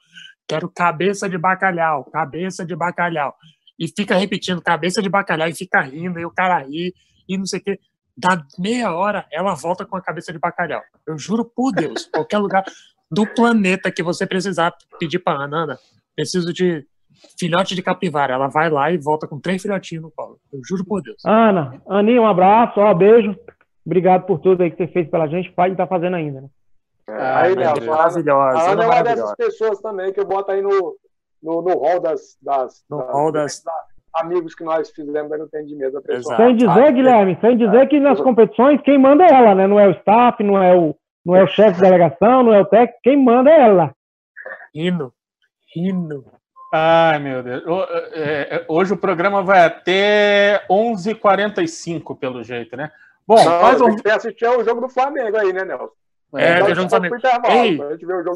quero cabeça de bacalhau, cabeça de bacalhau. E fica repetindo cabeça de bacalhau e fica rindo, e o cara ri, e não sei o quê. Dá meia hora, ela volta com a cabeça de bacalhau. Eu juro por Deus, qualquer lugar do planeta que você precisar pedir pra Ana, Ana, preciso de filhote de capivara. Ela vai lá e volta com três filhotinhos no colo. Eu juro por Deus. Ana, Aninha, um abraço, ó, beijo. Obrigado por tudo aí que você fez pela gente, faz e tá fazendo ainda. Né? É, aí, meu Nelson, Deus. a Ana- Maravilhosa, a Ana é uma dessas pessoas também que eu boto aí no, no, no hall das, das, No das- hall das- amigos que nós fizemos aí no Tem de Mesa, pessoal. Exato. Sem dizer, Ah, Guilherme, sem dizer que nas competições quem manda é ela, né? Não é o staff, não é o, não é o chefe de delegação, não é o técnico, quem manda é ela. Rindo, rindo. Ai, meu Deus. É, é, Hoje o programa vai até 11h45, pelo jeito, né? Bom, Não, um. assistir o jogo do Flamengo aí, né, Nelson? É, Então, jogo Flamengo. Ei,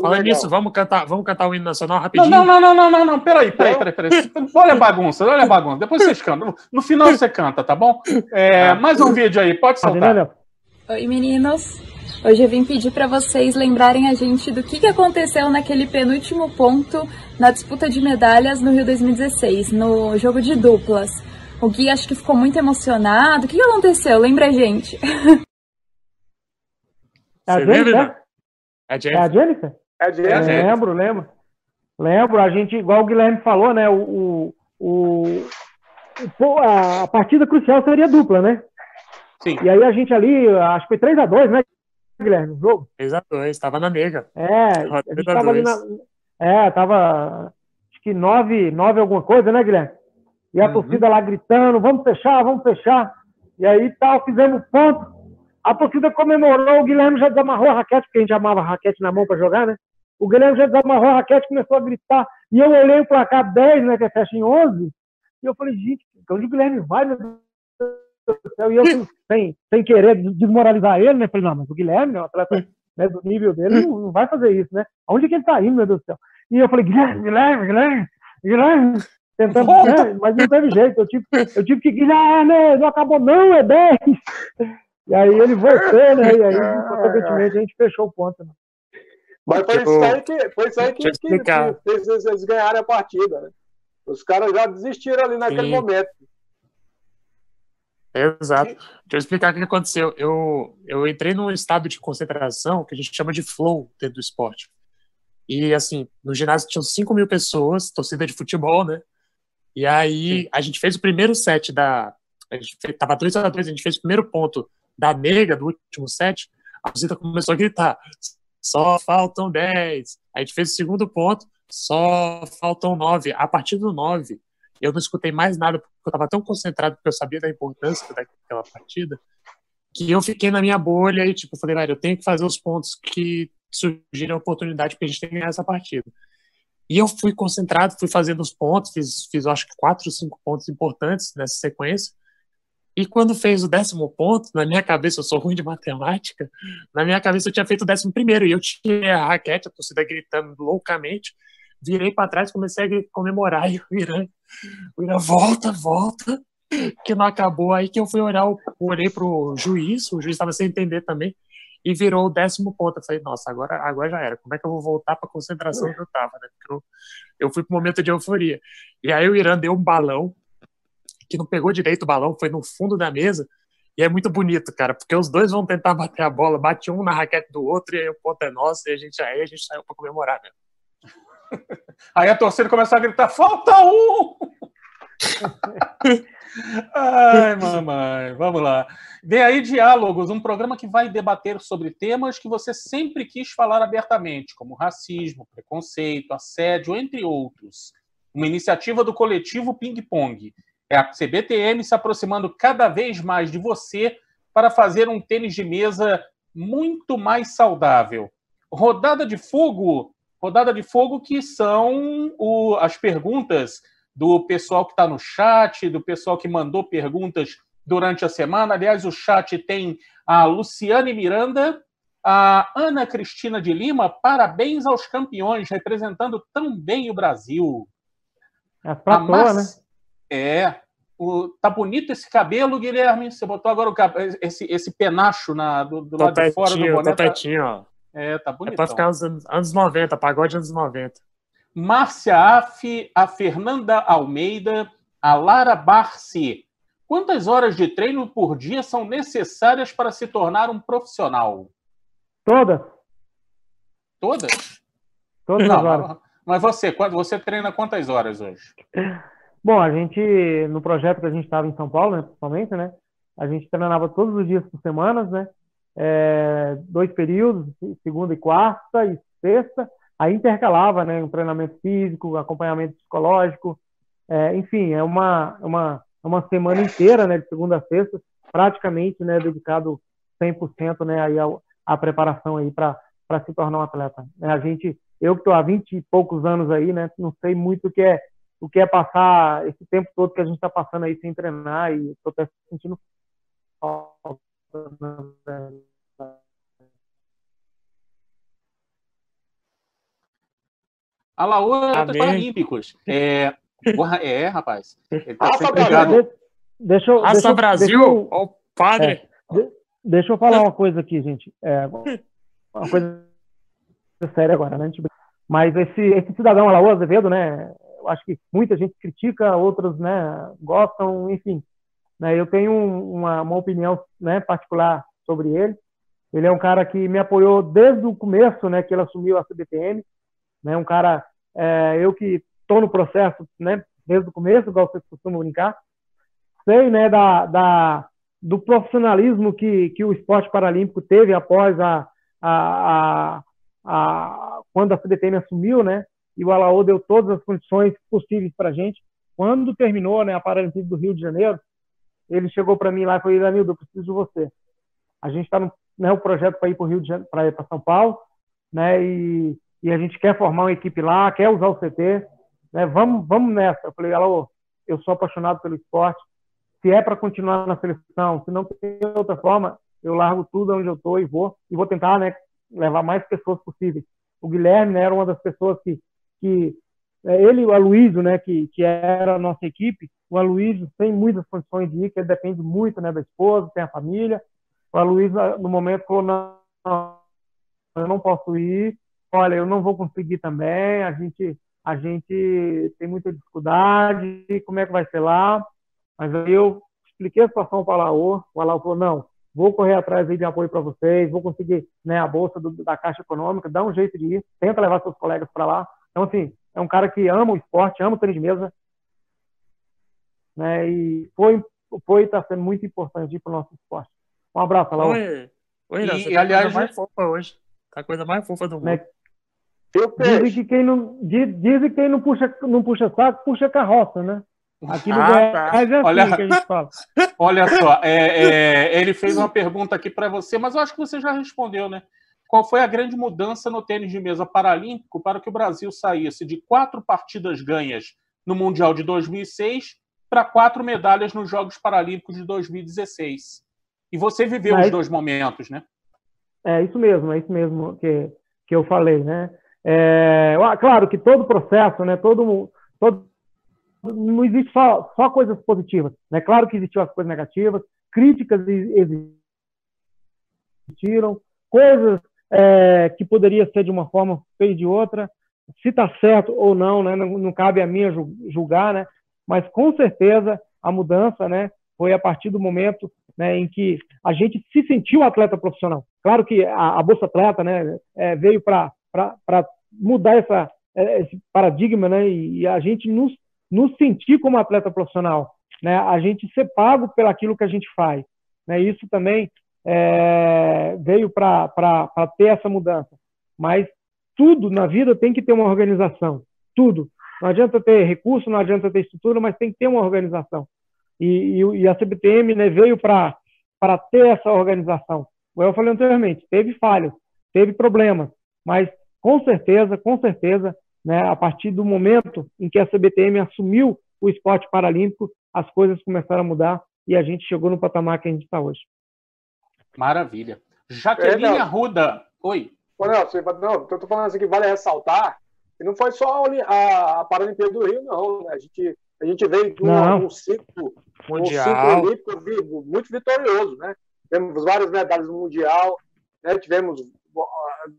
Falando nisso, vamos cantar, vamos cantar o hino nacional rapidinho. não, não, não, não, não, não. Peraí, peraí, peraí, peraí. Olha a bagunça, olha a bagunça. Depois vocês cantam. No final você canta, tá bom? É, mais um vídeo aí, pode soltar. entendendo? Oi, meninos. Hoje eu vim pedir para vocês lembrarem a gente do que, que aconteceu naquele penúltimo ponto na disputa de medalhas no Rio 2016, no jogo de duplas. O Gui acho que ficou muito emocionado. O que, que aconteceu? Lembra a gente. É a Você lembra? Jennifer? É É a Jennifer. Jennifer? É de É, é. Lembro, lembro. Lembro, a gente, igual o Guilherme falou, né? O, o, o- a partida crucial seria dupla, né? Sim. E aí a gente ali, acho que foi 3x2, né, Guilherme? O jogo. 3 a 2 estava na nega. É, Tava a gente 3 a tava ali na. 2. É, tava. Acho que 9, 9 alguma coisa, né, Guilherme? E a Uhum. torcida lá gritando: vamos fechar, vamos fechar. E aí tal, fizemos ponto. A torcida comemorou, o Guilherme já desamarrou a raquete, porque a gente amava a raquete na mão para jogar, né? O Guilherme já desamarrou a raquete, começou a gritar. E eu olhei o placar 10, né, que é fecha em 11. E eu falei, gente, onde o Guilherme vai, meu Deus do céu? E eu, sem, sem querer desmoralizar ele, né? Falei, não, mas o Guilherme, né, um atleta né, do nível dele, não, não vai fazer isso, né? Onde que ele tá indo, meu Deus do céu? E eu falei, Guilherme, Guilherme, Guilherme, Guilherme. Tentando, né, mas não teve jeito. Eu tive, eu tive que, Guilherme, não acabou não, é 10. E aí ele voltou, né? E aí, consequentemente, a gente fechou o ponto. Né? Mas foi Tipo, isso aí que, foi isso aí que, que, que fez eles, eles ganharem a partida, né? Os caras já desistiram ali naquele Sim. momento. Exato. Deixa eu explicar o que aconteceu. Eu, eu entrei num estado de concentração que a gente chama de flow dentro do esporte. E, assim, no ginásio tinham 5 mil pessoas, torcida de futebol, né? E aí a gente fez o primeiro set da. A gente fez, tava 2 a 2 a gente fez o primeiro ponto da nega do último set. A torcida começou a gritar: só faltam 10. A gente fez o segundo ponto, só faltam 9. A partir do 9, eu não escutei mais nada, porque eu estava tão concentrado, porque eu sabia da importância daquela partida, que eu fiquei na minha bolha e, tipo, falei, velho, eu tenho que fazer os pontos que surgiram a oportunidade para a gente ganhar essa partida. E eu fui concentrado, fui fazendo os pontos, fiz, fiz acho que quatro, cinco pontos importantes nessa sequência. E quando fez o décimo ponto, na minha cabeça, eu sou ruim de matemática, na minha cabeça eu tinha feito o décimo primeiro, e eu tinha a raquete, a torcida gritando loucamente, virei para trás, comecei a comemorar, e o Irã, o Irã, volta, volta, que não acabou, aí que eu fui olhar, eu olhei pro juiz, o juiz estava sem entender também, e virou o décimo ponto. Eu falei, nossa, agora, agora já era. Como é que eu vou voltar para a concentração que eu tava, né? Porque eu, eu fui pro momento de euforia. E aí o Irã deu um balão, que não pegou direito o balão, foi no fundo da mesa. E é muito bonito, cara, porque os dois vão tentar bater a bola, bate um na raquete do outro, e aí o ponto é nosso, e a gente, aí a gente saiu para comemorar mesmo. Aí a torcida começou a gritar: falta um! Ai, mamãe, vamos lá. Vem aí Diálogos, um programa que vai debater sobre temas que você sempre quis falar abertamente, como racismo, preconceito, assédio, entre outros. uma iniciativa do coletivo Ping Pong. É a CBTM se aproximando cada vez mais de você para fazer um tênis de mesa muito mais saudável. Rodada de fogo, rodada de fogo que são o, as perguntas do pessoal que está no chat, do pessoal que mandou perguntas durante a semana. Aliás, o chat tem a Luciane Miranda, a Ana Cristina de Lima, parabéns aos campeões, representando tão bem o Brasil. É pra Mar... né? É. O... Tá bonito esse cabelo, Guilherme. Você botou agora o esse, esse penacho na... do, do lado de fora do boné. Tá... ó. É, tá bonito. É pra ficar nos anos, anos 90, pagode anos 90. Márcia Aff, a Fernanda Almeida, a Lara Barci. Quantas horas de treino por dia são necessárias para se tornar um profissional? Todas. Todas? Todas Não, as horas. Mas você, você treina quantas horas hoje? Bom, a gente, no projeto que a gente estava em São Paulo, né, principalmente, né? A gente treinava todos os dias por semanas, né? É, dois períodos, segunda e quarta e sexta. Aí intercalava, né? Um treinamento físico, acompanhamento psicológico. É, enfim, é uma, uma, uma semana inteira, né? De segunda a sexta, praticamente, né? Dedicado 100%, né? Aí ao, a preparação aí para se tornar um atleta. É, a gente, eu que estou há 20 e poucos anos aí, né, não sei muito o que é o que é passar esse tempo todo que a gente está passando aí sem treinar e estou até sentindo falta. Alaô, Paralímpicos. É, é, rapaz. Ele tá Deixa eu. Aça Brasil, deixa eu, ó, o padre. É, Deixa eu falar uma coisa aqui, gente. É, uma coisa séria agora, né? Mas esse, esse cidadão Alaô Azevedo, né? Eu acho que muita gente critica, outros, né? Gostam, enfim. Né, eu tenho uma, uma opinião né, particular sobre ele. Ele é um cara que me apoiou desde o começo, né? Que ele assumiu a CBTM. Né, um cara, é, eu que estou no processo, né? Desde o começo, igual vocês costumam brincar. Sei, né? Da, da do profissionalismo que, que o esporte paralímpico teve após a, a, a, a quando a CBTM assumiu, né? E o Alaô deu todas as condições possíveis para a gente. Quando terminou né, a Paralimpíada do Rio de Janeiro, ele chegou para mim lá e falou: Danildo, eu preciso de você. A gente está no né, projeto para ir para o Rio de Janeiro, para São Paulo, né? E, e a gente quer formar uma equipe lá, quer usar o CT, né? Vamos, vamos nessa. Eu falei: Alaô, eu sou apaixonado pelo esporte, se é para continuar na seleção, se não tem outra forma, eu largo tudo onde eu estou e vou e vou tentar, né, levar mais pessoas possíveis. O Guilherme né, era uma das pessoas que, que é, ele e o Aloysio, né, que, que era a nossa equipe, o Aloysio tem muitas condições de ir, que ele depende muito, né, da esposa, tem a família. O Aloysio, no momento, falou, não, eu não posso ir, olha, eu não vou conseguir também, a gente, a gente tem muita dificuldade, como é que vai ser lá? Mas aí eu expliquei a situação para o Alaô, o Alaô falou, não, vou correr atrás de apoio para vocês, vou conseguir né, a bolsa do, da Caixa Econômica, dá um jeito de ir, tenta levar seus colegas para lá. Então, assim, é um cara que ama o esporte, ama o tênis de mesa, né, e foi foi está sendo muito importante para o nosso esporte. Um abraço, Alaô. Oi, Oi e, tá aliás, coisa mais fofa hoje. Tá a coisa mais fofa do né, mundo. Né? Dizem que quem não, dizem que quem não puxa, não puxa saco, puxa carroça, né? Aqui no ah, tá. é assim olha, que a gente fala. Olha só, é, é, ele fez uma pergunta aqui para você, mas eu acho que você já respondeu, né? Qual foi a grande mudança no tênis de mesa paralímpico para que o Brasil saísse de quatro partidas ganhas no Mundial de 2006 para quatro medalhas nos Jogos Paralímpicos de 2016? E você viveu os dois momentos, né? É isso mesmo, é isso mesmo que, que eu falei, né? É, claro que todo processo, né? Todo, todo não existe só, só coisas positivas. Né? Claro que existiam as coisas negativas, críticas existiram, coisas é, que poderia ser de uma forma, fez de outra. Se está certo ou não, né? não, não cabe a mim julgar, né? Mas com certeza a mudança né, foi a partir do momento né, em que a gente se sentiu atleta profissional. Claro que a, a Bolsa Atleta né, é, veio para mudar essa, é, esse paradigma né, e, a gente nos nos sentir como atleta profissional, né? A gente ser pago pelo aquilo que a gente faz, né? Isso também é, veio para ter essa mudança. Mas tudo na vida tem que ter uma organização, tudo. Não adianta ter recurso, não adianta ter estrutura, mas tem que ter uma organização. E, e, e a CBTM né, veio para ter essa organização. Como eu falei anteriormente, teve falhas, teve problemas, mas com certeza, com certeza, né, a partir do momento em que a CBTM assumiu o esporte paralímpico, as coisas começaram a mudar e a gente chegou no patamar que a gente está hoje. Maravilha. Jaqueline é, Arruda. Oi. Não, não, eu tô falando assim que vale ressaltar que não foi só a, a Paralimpíada do Rio, não. Né? A, gente, a gente veio de um, um ciclo mundial um ciclo olímpico muito vitorioso, né? Temos várias medalhas no Mundial, né? tivemos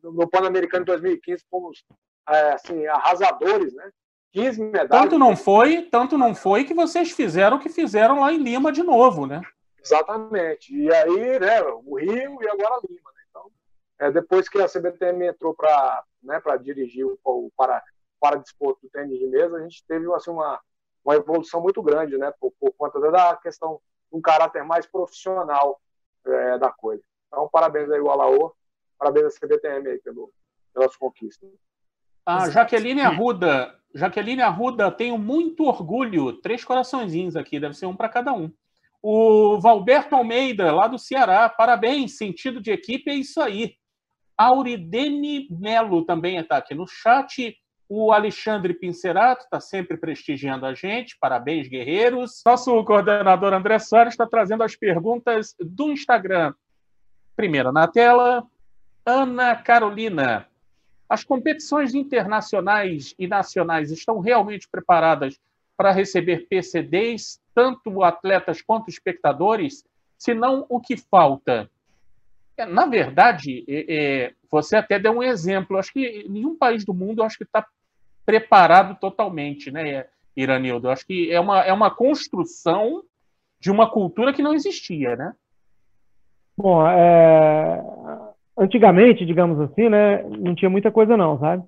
no Pan-Americano 2015 fomos é, assim, arrasadores, né? 15 medalhas. Tanto não foi, tanto não foi que vocês fizeram o que fizeram lá em Lima de novo, né? Exatamente. E aí, né, o Rio e agora Lima. Né? Então, é, depois que a CBTM entrou para né, dirigir o, para, para desporto do tênis de mesa, a gente teve assim, uma, uma evolução muito grande, né, por, por conta da questão de um caráter mais profissional é, da coisa. Então, parabéns aí, o Alaô, parabéns à CBTM aí pelo, pelas conquistas. A Jaqueline Arruda, Jaqueline Arruda, tenho muito orgulho, três coraçõezinhos aqui, deve ser um para cada um. O Valberto Almeida, lá do Ceará, parabéns, sentido de equipe é isso aí. Auridene Melo também está aqui no chat. O Alexandre Pincerato está sempre prestigiando a gente. Parabéns, guerreiros. Nosso coordenador André Soares está trazendo as perguntas do Instagram. Primeira na tela, Ana Carolina. As competições internacionais e nacionais estão realmente preparadas para receber PCDs, tanto atletas quanto espectadores? Se não, o que falta? É, na verdade, é, é, você até deu um exemplo. Acho que nenhum país do mundo acho que está preparado totalmente, né, Iranildo? Acho que é uma, é uma construção de uma cultura que não existia, né? Bom, é... antigamente, digamos assim, né, não tinha muita coisa não, sabe?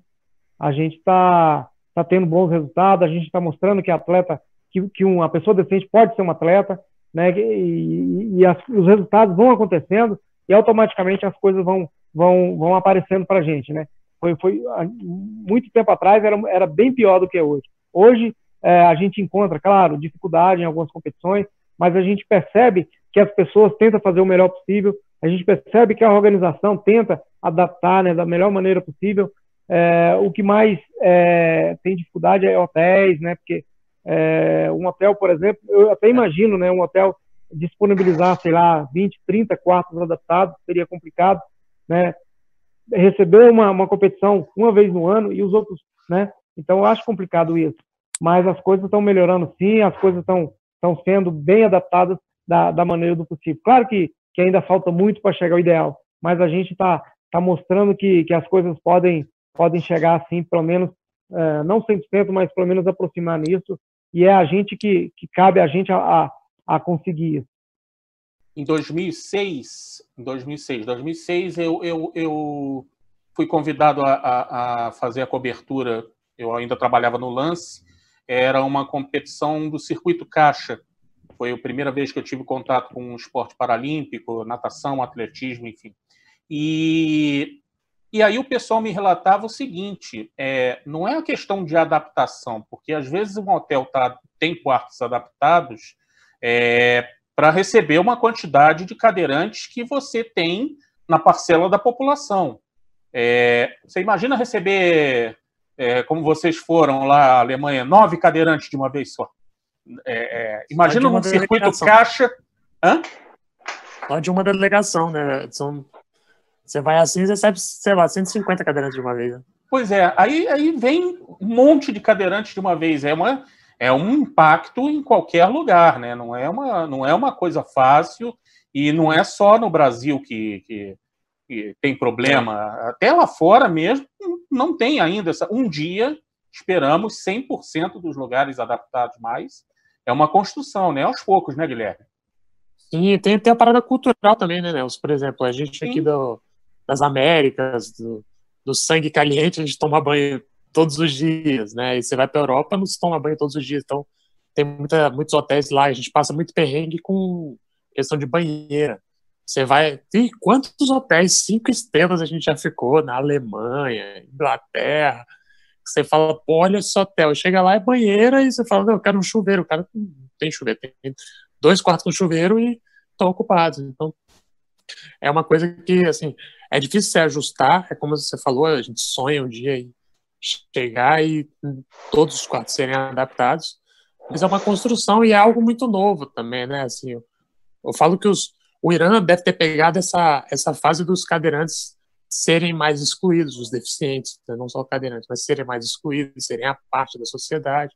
A gente está tá tendo bons resultados, a gente está mostrando que atleta, que, que uma pessoa decente pode ser um atleta, né? E, e as, os resultados vão acontecendo e automaticamente as coisas vão, vão, vão aparecendo para a gente, né? Foi, foi muito tempo atrás era, era bem pior do que é hoje. Hoje é, a gente encontra, claro, dificuldade em algumas competições, mas a gente percebe que as pessoas tentam fazer o melhor possível, a gente percebe que a organização tenta adaptar né, da melhor maneira possível. É, o que mais é, tem dificuldade é hotéis, né? Porque é, um hotel, por exemplo, eu até imagino, né? Um hotel disponibilizar, sei lá, 20, 30 quartos adaptados, seria complicado, né? Receber uma, uma competição uma vez no ano e os outros, né? Então, eu acho complicado isso. Mas as coisas estão melhorando sim, as coisas estão, estão sendo bem adaptadas da, da maneira do possível. Claro que, que ainda falta muito para chegar ao ideal, mas a gente está tá mostrando que, que as coisas podem, podem chegar assim, pelo menos, é, não 100%, mas pelo menos aproximar nisso, e é a gente que, que cabe a gente a, a a conseguir isso? Em 2006, em 2006, 2006 eu, eu, eu fui convidado a, a, a fazer a cobertura. Eu ainda trabalhava no Lance. Era uma competição do circuito caixa. Foi a primeira vez que eu tive contato com o esporte paralímpico, natação, atletismo, enfim. E, e aí o pessoal me relatava o seguinte: é, não é a questão de adaptação, porque às vezes um hotel tá, tem quartos adaptados, é, para receber uma quantidade de cadeirantes que você tem na parcela da população. É, você imagina receber, é, como vocês foram lá à Alemanha, nove cadeirantes de uma vez só. É, é imagina um circuito caixa. Hã? Só de uma delegação, né? São, você vai assim e recebe, sei lá, 150 cadeirantes de uma vez. Né? Pois é, aí, aí vem um monte de cadeirantes de uma vez. É uma, é um impacto em qualquer lugar, né? Não é uma, não é uma coisa fácil e não é só no Brasil que, que, que tem problema. Até lá fora mesmo não tem ainda. Essa, um dia esperamos 100% dos lugares adaptados mais. É uma construção, né? Aos poucos, né, Guilherme? Sim, tem, tem a parada cultural também, né, Nelson? Por exemplo, a gente Sim. aqui do, das Américas, do, do sangue caliente, a gente toma banho todos os dias, né? E você vai para a Europa, não se toma banho todos os dias. Então, tem muita, muitos hotéis lá, a gente passa muito perrengue com questão de banheira. Você vai. E quantos hotéis cinco estrelas a gente já ficou na Alemanha, Inglaterra, Você fala, pô, olha esse hotel. Chega lá, é banheira, e você fala, não, eu quero um chuveiro. O cara não tem chuveiro, tem dois quartos com chuveiro e estão ocupados. Então, é uma coisa que, assim, é difícil se ajustar. É como você falou, a gente sonha um dia em chegar e todos os quartos serem adaptados. Mas é uma construção e é algo muito novo também, né? Assim, eu, eu falo que os, o Irã deve ter pegado essa, essa fase dos cadeirantes serem mais excluídos, os deficientes, né? não só cadeirantes, mas serem mais excluídos, serem a parte da sociedade.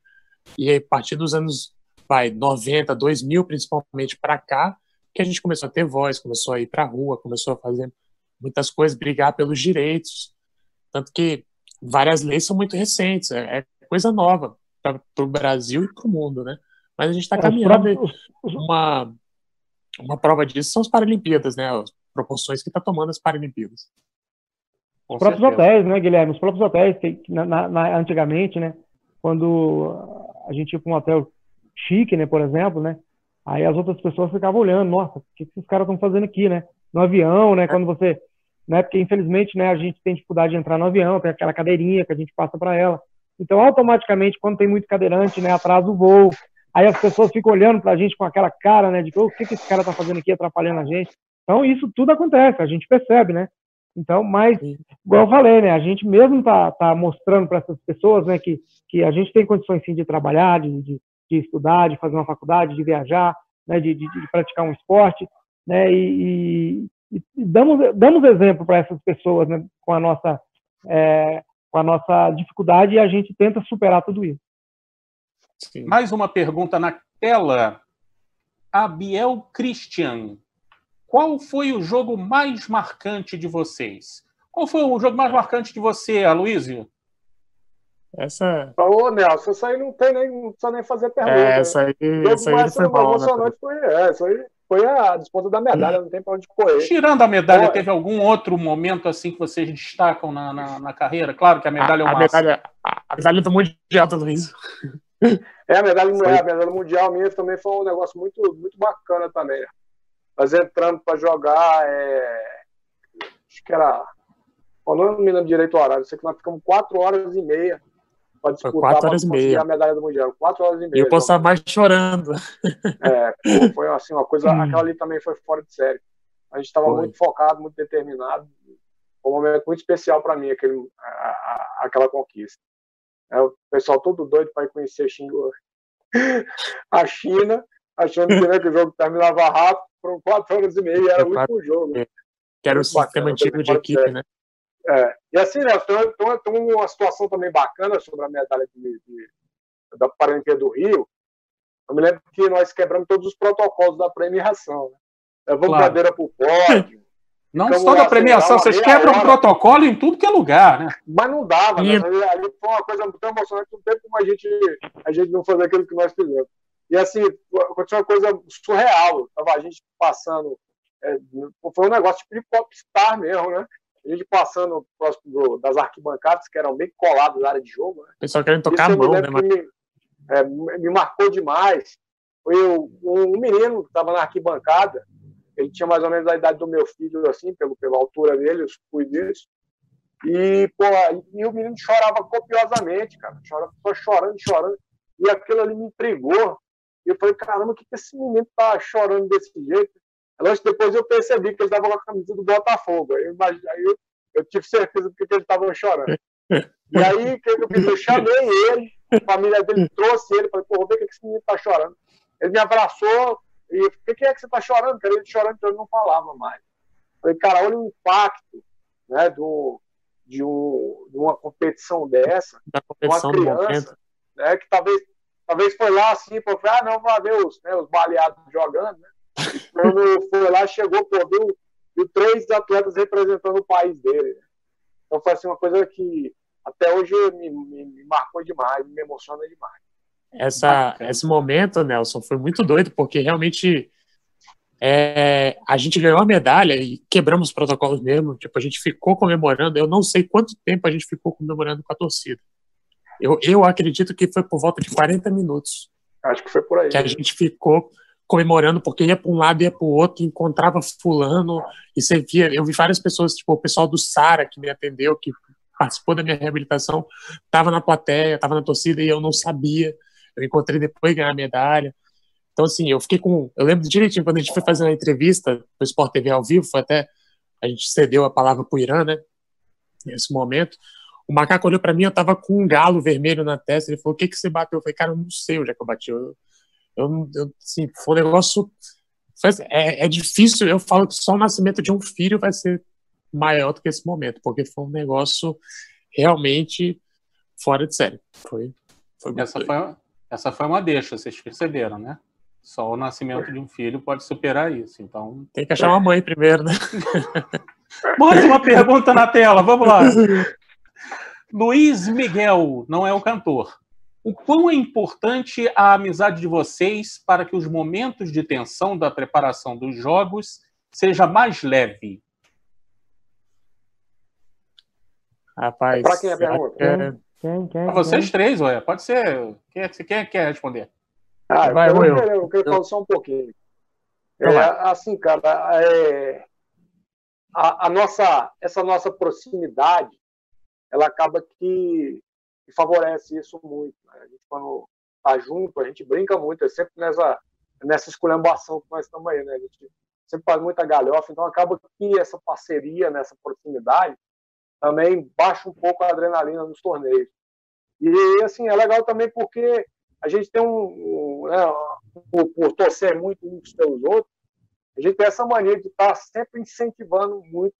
E aí, a partir dos anos vai, 90, 2000 principalmente para cá, que a gente começou a ter voz, começou a ir para a rua, começou a fazer muitas coisas, brigar pelos direitos. Tanto que várias leis são muito recentes, é, é coisa nova para o Brasil e para o mundo, né? Mas a gente está é, caminhando uma, uma prova disso são as Paralimpíadas, né? As proporções que está tomando as Paralimpíadas. Com os próprios certeza. hotéis, né, Guilherme? Os próprios hotéis, que, na, na, antigamente, né? Quando a gente ia para um hotel chique, né, por exemplo, né? Aí as outras pessoas ficavam olhando, nossa, o que esses caras estão fazendo aqui, né? No avião, né? É. Quando você, né? Porque infelizmente, né? A gente tem dificuldade de entrar no avião, tem aquela cadeirinha que a gente passa para ela. Então, automaticamente, quando tem muito cadeirante, né? Atrasa o voo. Aí as pessoas ficam olhando para a gente com aquela cara, né? De oh, o que, que esse cara está fazendo aqui, atrapalhando a gente. Então, isso tudo acontece, a gente percebe, né? Então, mas, igual eu falei, né? A gente mesmo tá, tá mostrando para essas pessoas, né? Que, que a gente tem condições, sim, de trabalhar, de, de, de estudar, de fazer uma faculdade, de viajar, né? De, de, de praticar um esporte, né? E, e, e damos, damos exemplo para essas pessoas, né? Com a nossa... É, com a nossa dificuldade e a gente tenta superar tudo isso. Sim. Mais uma pergunta na tela. Abiel Christian, qual foi o jogo mais marcante de vocês? Qual foi o jogo mais marcante de você, Aloysio? Essa. Ô, Nelson, isso aí não tem nem, não precisa nem fazer pergunta. É, essa aí, essa aí foi mal, né? Foi, é, isso aí foi a disputa da medalha, não tem para onde correr. Tirando a medalha, teve algum outro momento assim que vocês destacam na, na, na carreira? Claro que a medalha a, é o máximo. Medalha, a, a medalha do Mundial do Luiz. É, a medalha, é, a medalha mundial minha também foi um negócio muito, muito bacana também. Né? Nós entramos para jogar, é... acho que era. Eu não me lembro direito o horário, sei que nós ficamos quatro horas e meia para disputar quatro horas e meia. a medalha do Mundial. Quatro horas e meia. E eu posso estar mais chorando. É, foi assim, uma coisa. Hum. aquela ali também foi fora de série. A gente estava muito focado, muito determinado. Foi um momento muito especial para mim, aquele, a, a, aquela conquista. É, o pessoal todo doido para ir conhecer a China, achando que, né, que o jogo terminava rápido, foram quatro horas e meia, era o último jogo. Que era o sistema antigo de equipe, né? É, e assim, né, tem, tem, tem, uma situação também bacana sobre a medalha de, de, da Paralimpíada do Rio. Eu me lembro que nós quebramos todos os protocolos da premiação. Né? Levamos claro. cadeira para o pódio. Não só da premiação, vocês quebram o protocolo em tudo que é lugar, né? Mas não dava, né? Ali foi uma coisa muito emocionante, não teve como a gente, a gente não fazer aquilo que nós fizemos. E assim, aconteceu uma coisa surreal. Tava a gente passando. É, foi um negócio tipo de popstar mesmo, né? A gente passando próximo das arquibancadas, que eram bem coladas na área de jogo. Né? Pessoal querendo tocar Isso a mão, né? Me, é, me marcou demais. Foi um, menino que estava na arquibancada, ele tinha mais ou menos a idade do meu filho, assim, pelo, pela altura dele, eu fui disso. E, pô, e o menino chorava copiosamente, cara. Chorava, só chorando, chorando. E aquilo ali me intrigou. E eu falei, caramba, o que, que esse menino tá chorando desse jeito? Lógico, depois eu percebi que ele estava com a camisa do Botafogo. Aí eu, aí eu, eu tive certeza do que ele estava chorando. E aí, o que eu fiz? Eu chamei ele, a família dele trouxe ele, falei, pô, o que esse menino está chorando. Ele me abraçou e o que, que é que você está chorando? Cara, ele chorando, então ele não falava mais. Falei, cara, olha o impacto né, do, de, um, de uma competição dessa, da competição uma criança, né, que talvez, talvez foi lá assim, pô, ah, não, vai ver os, né, os baleados jogando, né? Quando foi lá, chegou, pô, viu, viu três atletas representando o país dele. Né? Então foi assim, uma coisa que até hoje me, me, me marcou demais, me emociona demais. Essa, esse momento, Nelson, foi muito doido, porque realmente é, a gente ganhou a medalha e quebramos os protocolos mesmo. Tipo, a gente ficou comemorando. Eu não sei quanto tempo a gente ficou comemorando com a torcida. Eu, eu acredito que foi por volta de 40 minutos. Acho que foi por aí. Que a gente ficou comemorando porque ia para um lado ia para o outro, encontrava fulano e você via, eu vi várias pessoas, tipo o pessoal do Sara que me atendeu, que participou da minha reabilitação, estava na plateia, estava na torcida e eu não sabia. Eu encontrei depois ganhar a medalha. Então, assim, eu fiquei com. Eu lembro direitinho quando a gente foi fazer uma entrevista no Sport TV ao vivo, foi até. A gente cedeu a palavra para o Irã, né? Nesse momento. O macaco olhou para mim, eu tava com um galo vermelho na testa. Ele falou: O que, que você bateu? Eu falei: Cara, eu não sei onde é que eu bati. Eu, eu, eu assim, foi um negócio. É, é difícil. Eu falo que só o nascimento de um filho vai ser maior do que esse momento, porque foi um negócio realmente fora de série. Foi, foi essa, foi, essa foi uma deixa, vocês perceberam, né? Só o nascimento de um filho pode superar isso. Então tem que achar uma mãe primeiro, né? Mais uma pergunta na tela, vamos lá. Luiz Miguel não é o cantor. O quão é importante a amizade de vocês para que os momentos de tensão da preparação dos jogos seja mais leve? Rapaz. Para quem é a pergunta? É... Quem, quem, Para vocês quem? três, ué. Pode ser. Quem, quem quer responder? Ah, Vai, eu, eu, eu, eu quero falar só um pouquinho. É, assim, cara, é, a, a, nossa, essa nossa proximidade, ela acaba que, que favorece isso muito. Né? A gente, quando tá junto, a gente brinca muito, é sempre nessa, nessa esculhambação que nós estamos aí, né? A gente sempre faz muita galhofa, então acaba que essa parceria, nessa proximidade, também baixa um pouco a adrenalina nos torneios. E, assim, é legal também porque a gente tem um, um né, por, por, torcer muito uns pelos outros, a gente tem essa mania de estar sempre incentivando muito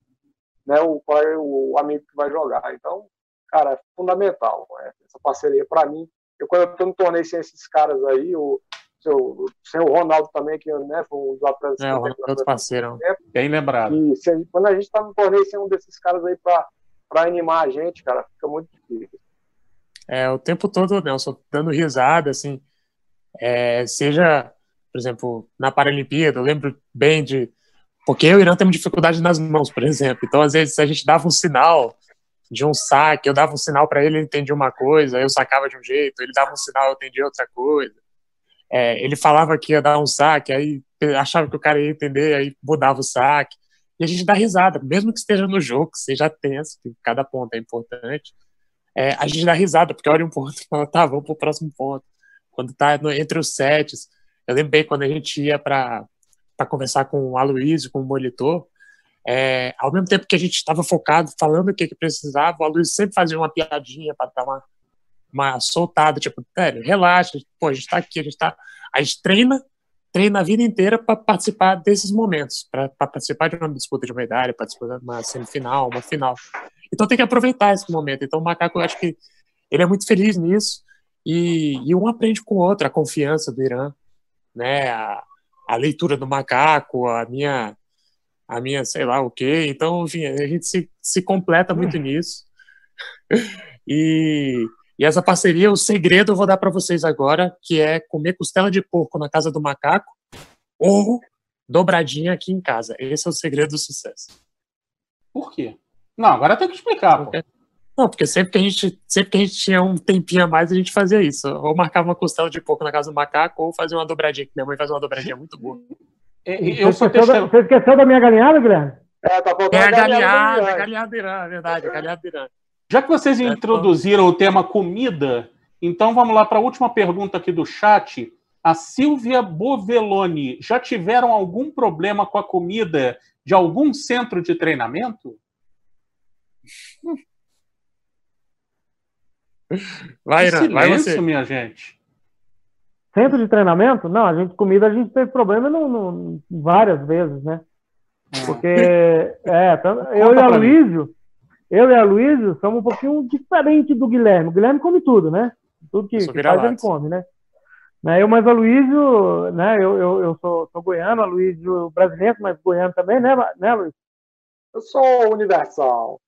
né, o, o amigo que vai jogar. Então, cara, é fundamental né, essa parceria. Para mim, eu, quando eu no torneio sem esses caras aí, o, seu, sem o Ronaldo também, que né, foi um dos atletas. É, o Ronaldo é parceiro. Bem lembrado. E se, quando a gente está no torneio sem um desses caras aí para animar a gente, cara, fica muito difícil é, o tempo todo, Nelson, dando risada, assim, é, seja, por exemplo, na Paralimpíada, eu lembro bem de. Porque eu e o Irã temos dificuldade nas mãos, por exemplo. Então, às vezes, a gente dava um sinal de um saque, eu dava um sinal para ele, ele entendia uma coisa, eu sacava de um jeito, ele dava um sinal, eu entendia outra coisa. É, ele falava que ia dar um saque, aí achava que o cara ia entender, aí mudava o saque. E a gente dá risada, mesmo que esteja no jogo, que seja tenso, que cada ponto é importante é, a gente dá risada, porque olha um ponto e fala, tá, vamos pro próximo ponto. Quando tá no, entre os sets, eu lembro bem quando a gente ia para conversar com o Aloysio, com o monitor, é, ao mesmo tempo que a gente estava focado, falando o que, que precisava, o Aloysio sempre fazia uma piadinha para dar uma, uma soltada, tipo, sério, relaxa, pô, a gente está aqui, a gente tá. A gente treina, treina a vida inteira para participar desses momentos, para participar de uma disputa de medalha, participar de uma semifinal, uma final. Então tem que aproveitar esse momento. Então o macaco, eu acho que ele é muito feliz nisso e, e um aprende com o outro, a confiança do Irã, né? A, a leitura do macaco, a minha, a minha, sei lá o quê. Então, enfim, a gente se, se completa muito hum. nisso. E, e essa parceria, o segredo eu vou dar para vocês agora, que é comer costela de porco na casa do macaco ou dobradinha aqui em casa. Esse é o segredo do sucesso. Por quê? Não, agora tem que explicar, pô. Não, porque sempre que, a gente, sempre que a gente tinha um tempinho a mais, a gente fazia isso. Ou marcava uma costela de porco na casa do macaco, ou fazia uma dobradinha, que minha mãe faz uma dobradinha muito boa. Eu você, esqueceu da, você esqueceu da minha galinhada, Guilherme? É, tá faltando é a galinhada, a galinhada irã, é verdade, a galinhada irã. Já que vocês é, introduziram o tema comida, então vamos lá para a última pergunta aqui do chat. A Silvia Boveloni, já tiveram algum problema com a comida de algum centro de treinamento? Vai, Irã, vai você. minha gente. Centro de treinamento? Não, a gente, comida, a gente teve problema no, no várias vezes, né? Ah. Porque, é, eu e a Luísio, eu e a Luísio somos um pouquinho diferente do Guilherme. O Guilherme come tudo, né? Tudo que, que faz ele come, né? né? Eu, mas a Luísio, né? Eu, eu, eu sou, sou goiano, a Luísio brasileiro, mas goiano também, né, né Luiz? Eu sou universal.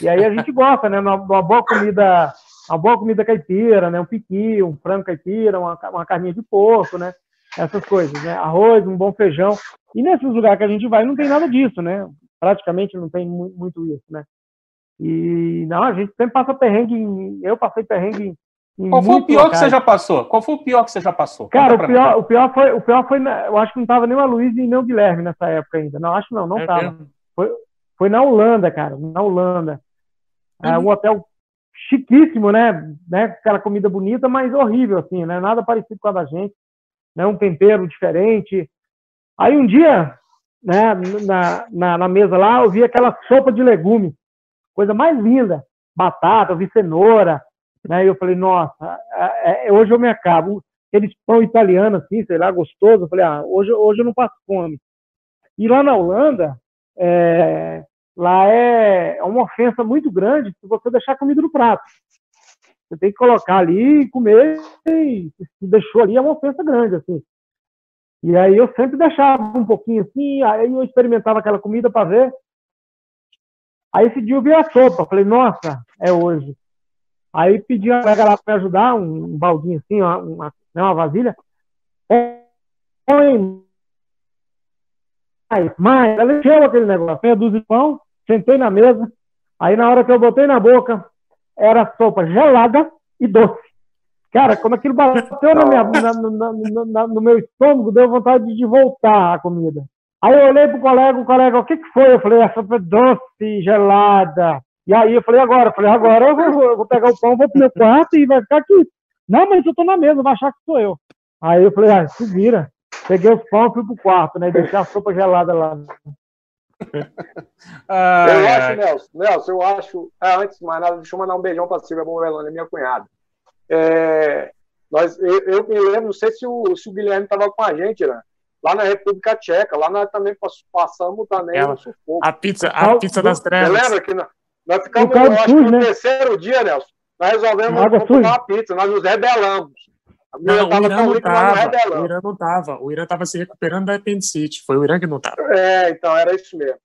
E aí a gente gosta, né? Uma, uma boa comida, uma boa comida caipira, né? Um piqui, um frango caipira, uma, uma carninha de porco, né? Essas coisas, né? Arroz, um bom feijão. E nesses lugares que a gente vai não tem nada disso, né? Praticamente não tem muito isso, né? E não, a gente sempre passa perrengue. Em, eu passei perrengue em Qual foi o pior locais. que você já passou? Qual foi o pior que você já passou? Cara, o pior, o pior foi, o pior foi, eu acho que não tava nem o Luiz e nem o Guilherme nessa época ainda. Não, acho não, não é tava. Foi, foi na Holanda, cara, na Holanda. É um hotel chiquíssimo, né? né? Aquela comida bonita, mas horrível, assim, né? Nada parecido com a da gente. Né? Um tempero diferente. Aí um dia, né, na, na, na mesa lá, eu vi aquela sopa de legumes. Coisa mais linda. Batata, eu vi cenoura. Né? E eu falei, nossa, é, hoje eu me acabo. Aqueles pão italiano, assim, sei lá, gostoso. Eu falei, ah, hoje, hoje eu não passo fome. E lá na Holanda, é, lá é, é uma ofensa muito grande se você deixar comida no prato. Você tem que colocar ali e comer, e se deixou ali é uma ofensa grande, assim. E aí eu sempre deixava um pouquinho assim, aí eu experimentava aquela comida para ver. Aí esse dia eu vi a sopa, falei, nossa, é hoje. Aí pedi a colega lá para me ajudar, um, um, baldinho assim, uma, uma, né, uma vasilha. Põe mais, ela encheu aquele negócio, meia dúzia de pão, sentei na mesa, aí na hora que eu botei na boca, era sopa gelada e doce. Cara, quando aquilo bateu na minha, na, na, na, no meu estômago, deu vontade de voltar a comida. Aí eu olhei pro colega, o colega, o que que foi? Eu falei, a sopa é doce, gelada. E aí eu falei, agora? Eu falei, agora eu vou, eu vou pegar o pão, vou pro meu quarto e vai ficar aqui. Não, mas eu tô na mesa, vai achar que sou eu. Aí eu falei, ah, se vira. Peguei os pão, fui pro quarto, né? Deixei a sopa gelada lá. ah, eu é. acho, Nelson, Nelson, eu acho. Ah, antes de mais nada, deixa eu mandar um beijão pra Silvia Bombelone, minha cunhada. É, nós, eu, eu, me lembro, não sei se o, se o Guilherme estava com a gente, né? Lá na República Tcheca, lá nós também passamos também Ela, sufoco. A pizza, a pizza das trevas. Você lembra que nós, nós ficamos, eu acho que no né? terceiro dia, Nelson, nós resolvemos comprar uma pizza, nós nos rebelamos. Não, o Irã não estava. O Irã não estava. O Irã estava se recuperando da apendicite. Foi o Irã que não estava. É, então, era isso mesmo.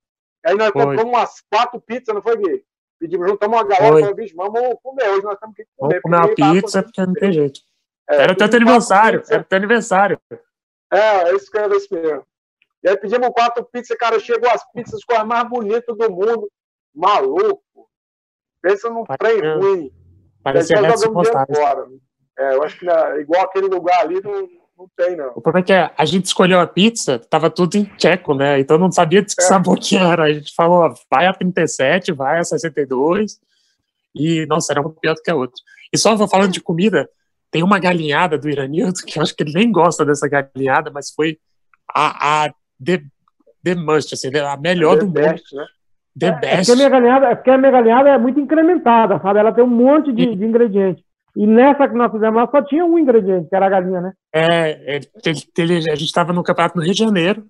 Aí nós foi. compramos umas quatro pizzas, não foi, Gui? Pedimos, juntamos uma galera e falamos, bicho, vamos comer hoje, nós temos que comer. Vamos comer uma pizza, porque não tem jeito. É, era o teu aniversário, era o teu aniversário. É, é isso que era isso mesmo. E aí pedimos quatro pizzas, cara, chegou as pizzas com as mais bonitas do mundo. Maluco. Pensa num trem ruim. Parecia redes postais. É, eu acho que né, igual aquele lugar ali não, não tem, não. O problema é que a gente escolheu a pizza, tava tudo em tcheco, né? Então não sabia de que é. sabor que era. A gente falou, vai a 37, vai a 62. E, nossa, era um pior do que a outra. E só vou falando de comida, tem uma galinhada do Iranildo, que eu acho que ele nem gosta dessa galinhada, mas foi a, a the, the must, assim, a melhor the do best, mundo. Né? The é, best. É porque, a minha galinhada, é porque a minha galinhada é muito incrementada, sabe? Ela tem um monte de, de ingredientes. E nessa que nós fizemos lá só tinha um ingrediente, que era a galinha, né? É, é ele, ele, a gente estava no campeonato no Rio de Janeiro,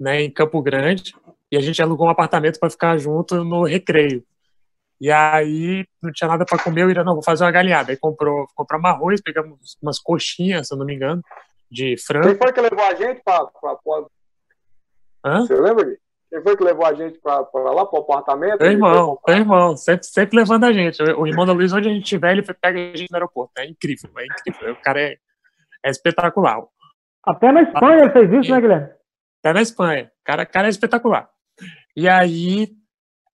né, em Campo Grande, e a gente alugou um apartamento para ficar junto no recreio. E aí não tinha nada para comer, eu ia, não, vou fazer uma galinhada. Aí comprou, compramos arroz, pegamos umas coxinhas, se eu não me engano, de frango. Quem foi que levou a gente para. Você lembra, Gui? Quem foi que levou a gente para lá, para o apartamento? Meu irmão, meu irmão, sempre, sempre levando a gente. O irmão da Luiz, onde a gente estiver, ele pega a gente no aeroporto. É incrível, é incrível. O cara é, é espetacular. Até na Espanha ele fez isso, né, Guilherme? Até na Espanha. O cara, cara é espetacular. E aí,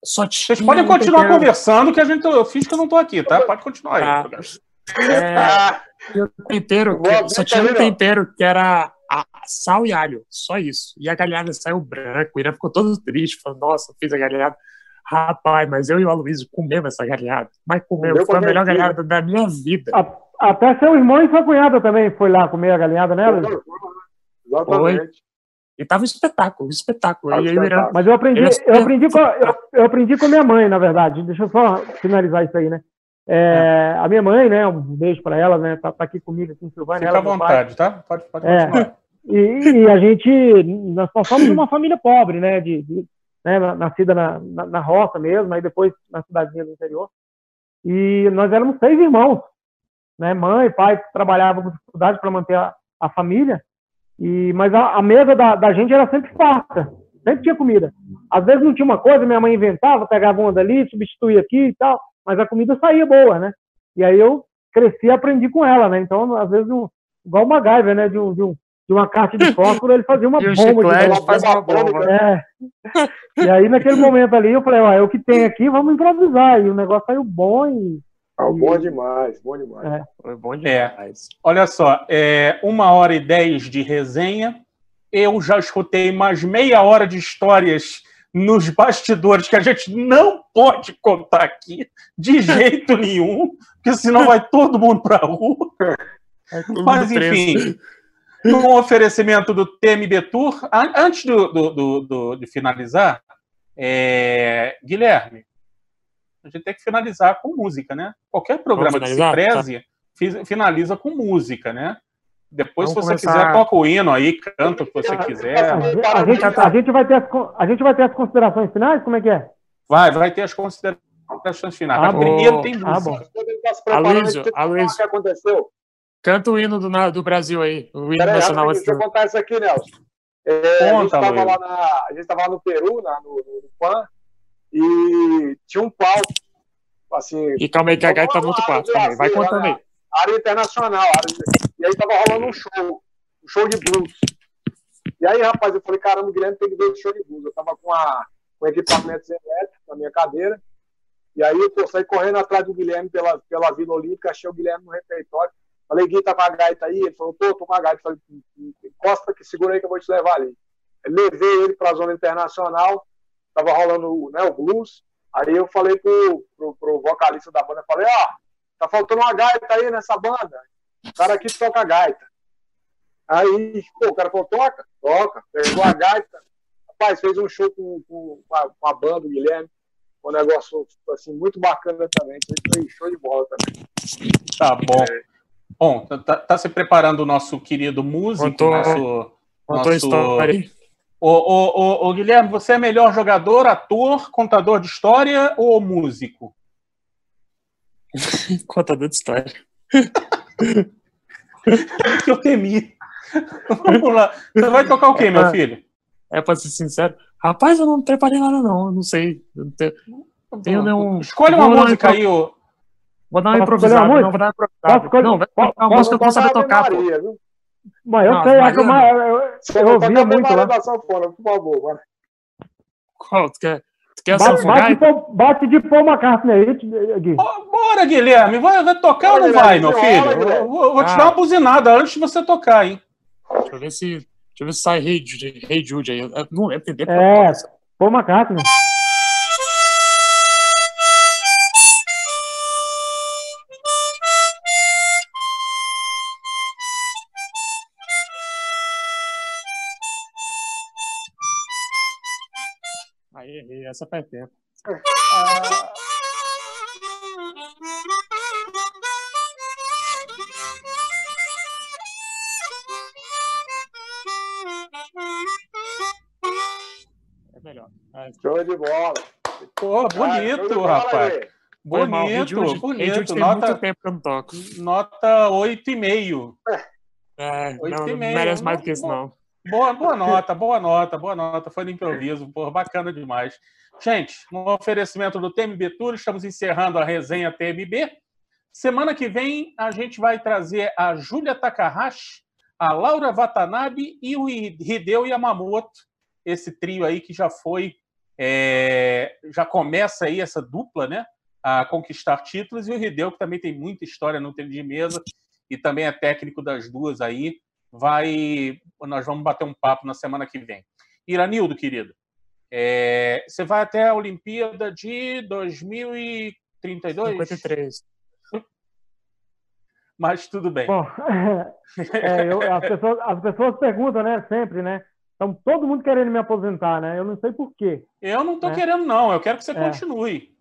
só tinha. Vocês podem continuar pequeno... conversando, que a gente, eu fiz que eu não estou aqui, tá? Pode continuar aí. Tá. É, o tempero, só tinha um tempero que era a, sal e alho, só isso. E a galinhada saiu branca, o Irã ficou todo triste, falando, nossa, fiz a galinhada. Rapaz, mas eu e o Aloysio comemos essa galinhada. Mas comemos, foi a melhor galinhada da minha vida. A, até seu irmão e sua cunhada também foi lá comer a galinhada, né, Aloysio? Exatamente. E tava um espetáculo, um espetáculo. Aí, Irã, Mas eu aprendi, eu, aprendi com, eu, eu, aprendi com a minha mãe, na verdade. Deixa eu só finalizar isso aí, né? É, é. A minha mãe, né? Um beijo para ela, né? Tá, tá, aqui comigo aqui em Silvânia. Fica ela, à vontade, tá? Pode, pode é, continuar. É, e, e, a gente, nós somos uma família pobre, né? De, de né, nascida na, na, na, roça mesmo, aí depois na cidadezinha do interior. E nós éramos seis irmãos, né? Mãe, pai trabalhavam com dificuldade para manter a, a, família. E mas a, a mesa da, da, gente era sempre farta, sempre tinha comida. Às vezes não tinha uma coisa, minha mãe inventava, pegava uma dali, substituía aqui e tal, mas a comida saía boa, né? E aí eu cresci e aprendi com ela, né? Então, às vezes, um, igual o MacGyver, né? De um, de um de uma caixa de fósforo, ele fazia uma e bomba. De faz uma bomba. É. E aí, naquele momento ali, eu falei, ó, é o que tem aqui, vamos improvisar. E o negócio saiu bom e... Ah, bom demais, bom demais. É. Foi bom é. demais. É. Olha só, é uma hora e dez de resenha. Eu já escutei mais meia hora de histórias nos bastidores que a gente não pode contar aqui de jeito nenhum, porque senão vai todo mundo para a rua. Mas, enfim, no oferecimento do TMB Tour, antes do, do, do, de finalizar, é... Guilherme, a gente tem que finalizar com música, né? Qualquer programa que se preze, tá. finaliza com música, né? Depois, Vamos se você começar... quiser, toca o hino aí, canta o que você quiser. A gente, a, gente vai ter as, a gente vai ter as considerações finais? Como é que é? Vai, vai ter as considerações finais. Ah, primeiro tem ah, música. Ah, Aloysio, Aloysio. O que aconteceu? Canta o hino do, do Brasil aí, o hino Pera nacional. Aí, deixa eu contar isso aqui, Nelson. É, Conta, a gente estava lá, na, lá no Peru, na, no, no PAN, e tinha um palco, assim... E calma aí, que a gaita tá muito quarto, vai contando aí. Área internacional, área e aí tava rolando um show, um show de blues. E aí, rapaz, eu falei, caramba, o Guilherme tem que ver esse show de blues. Eu tava com, a, com equipamentos elétricos na minha cadeira. E aí eu saí correndo atrás do Guilherme pela, pela Vila Olímpica, achei o Guilherme no refeitório. Falei, Gui, tá com a gaita aí? Ele falou, tô, tô com a gaita. Falei, encosta que segura aí que eu vou te levar ali. Eu levei ele para a zona internacional, tava rolando né, o blues. Aí eu falei pro, pro, pro vocalista da banda, falei, ó, tá faltando uma gaita aí nessa banda. O cara aqui toca gaita. Aí, pô, o cara falou, toca, toca. Pegou a gaita. Rapaz, fez um show com, com, com a banda, o Guilherme. Um negócio, assim, muito bacana também. Foi show de bola também. Tá bom. É. Bom, tá, tá, tá, se preparando o nosso querido músico, Contou, nosso... Contou nosso... história. Ô, ô, ô, ô, Guilherme, você é melhor jogador, ator, contador de história ou músico? contador de história. que eu temi. Vamos lá. Você vai tocar o quê, meu filho? É, pra ser sincero. Rapaz, eu não preparei nada, não. Eu não sei. Eu não tenho, tenho nenhum. Escolhe uma música aí, ô. Vou dar uma improvisada, não, vou dar uma improvisada. Não, vai tocar uma música que eu vou saber tocar, pô. Mas eu acho uma, eu, eu, eu ouvia muito lá. Da sanfona, por favor, Qual? Tu quer? Quer bate, bate, de, bate de Paul McCartney aí, Gui. Bora, Guilherme. Vai, vai tocar ou não vai, meu filho? Eu vou, vou te ah. dar uma buzinada antes de você tocar, hein? Deixa eu ver se, deixa eu ver se sai Hey Jude, hey Jude aí. Não lembro. É, Paul McCartney. Essa faz tempo. É melhor. Show de bola. Pô, bonito, ah, rapaz. Bonito, bonito. bonito. Nota, muito tempo que eu não toco. Nota 8,5. É, 8 não, não merece mais do que isso, não. Boa, boa nota, boa nota, boa nota. Foi no improviso, porra, bacana demais. Gente, no oferecimento do TMB Tour, estamos encerrando a resenha TMB. Semana que vem a gente vai trazer a Júlia Takahashi, a Laura Watanabe e o Hideo Yamamoto, esse trio aí que já foi, é, já começa aí essa dupla, né? A conquistar títulos, e o Hideo, que também tem muita história no tênis de mesa e também é técnico das duas aí. Vai, nós vamos bater um papo na semana que vem. Iranildo, querido, é, você vai até a Olimpíada de 2032? 53. Mas tudo bem. Bom, é, eu, as, pessoas, as pessoas perguntam, né, sempre, né? Então, todo mundo querendo me aposentar, né? Eu não sei por quê. Eu não estou né? querendo, não. Eu quero que você é. continue.